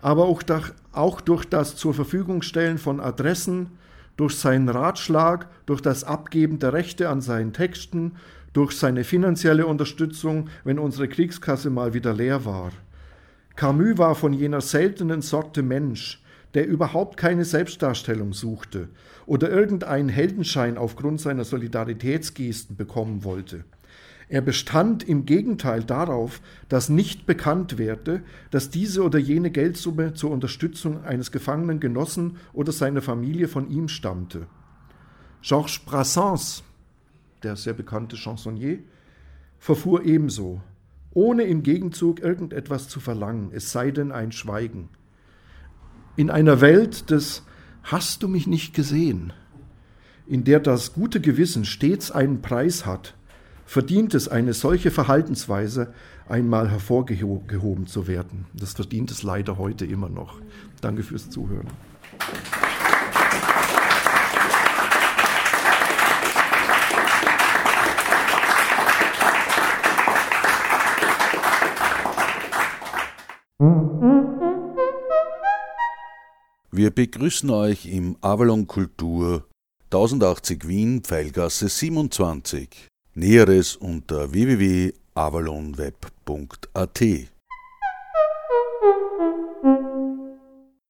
aber auch durch, das zur Verfügung stellen von Adressen, durch seinen Ratschlag, durch das Abgeben der Rechte an seinen Texten, durch seine finanzielle Unterstützung, wenn unsere Kriegskasse mal wieder leer war. Camus war von jener seltenen Sorte Mensch, der überhaupt keine Selbstdarstellung suchte oder irgendeinen Heldenschein aufgrund seiner Solidaritätsgesten bekommen wollte. Er bestand im Gegenteil darauf, dass nicht bekannt werde, dass diese oder jene Geldsumme zur Unterstützung eines gefangenen Genossen oder seiner Familie von ihm stammte. Georges Brassens, der sehr bekannte Chansonnier, verfuhr ebenso ohne im Gegenzug irgendetwas zu verlangen, es sei denn ein Schweigen. In einer Welt des Hast du mich nicht gesehen, in der das gute Gewissen stets einen Preis hat, verdient es eine solche Verhaltensweise, einmal hervorgehoben zu werden. Das verdient es leider heute immer noch. Danke fürs Zuhören. Wir begrüßen euch im Avalon Kultur 1080 Wien, Pfeilgasse 27. Näheres unter www.avalonweb.at.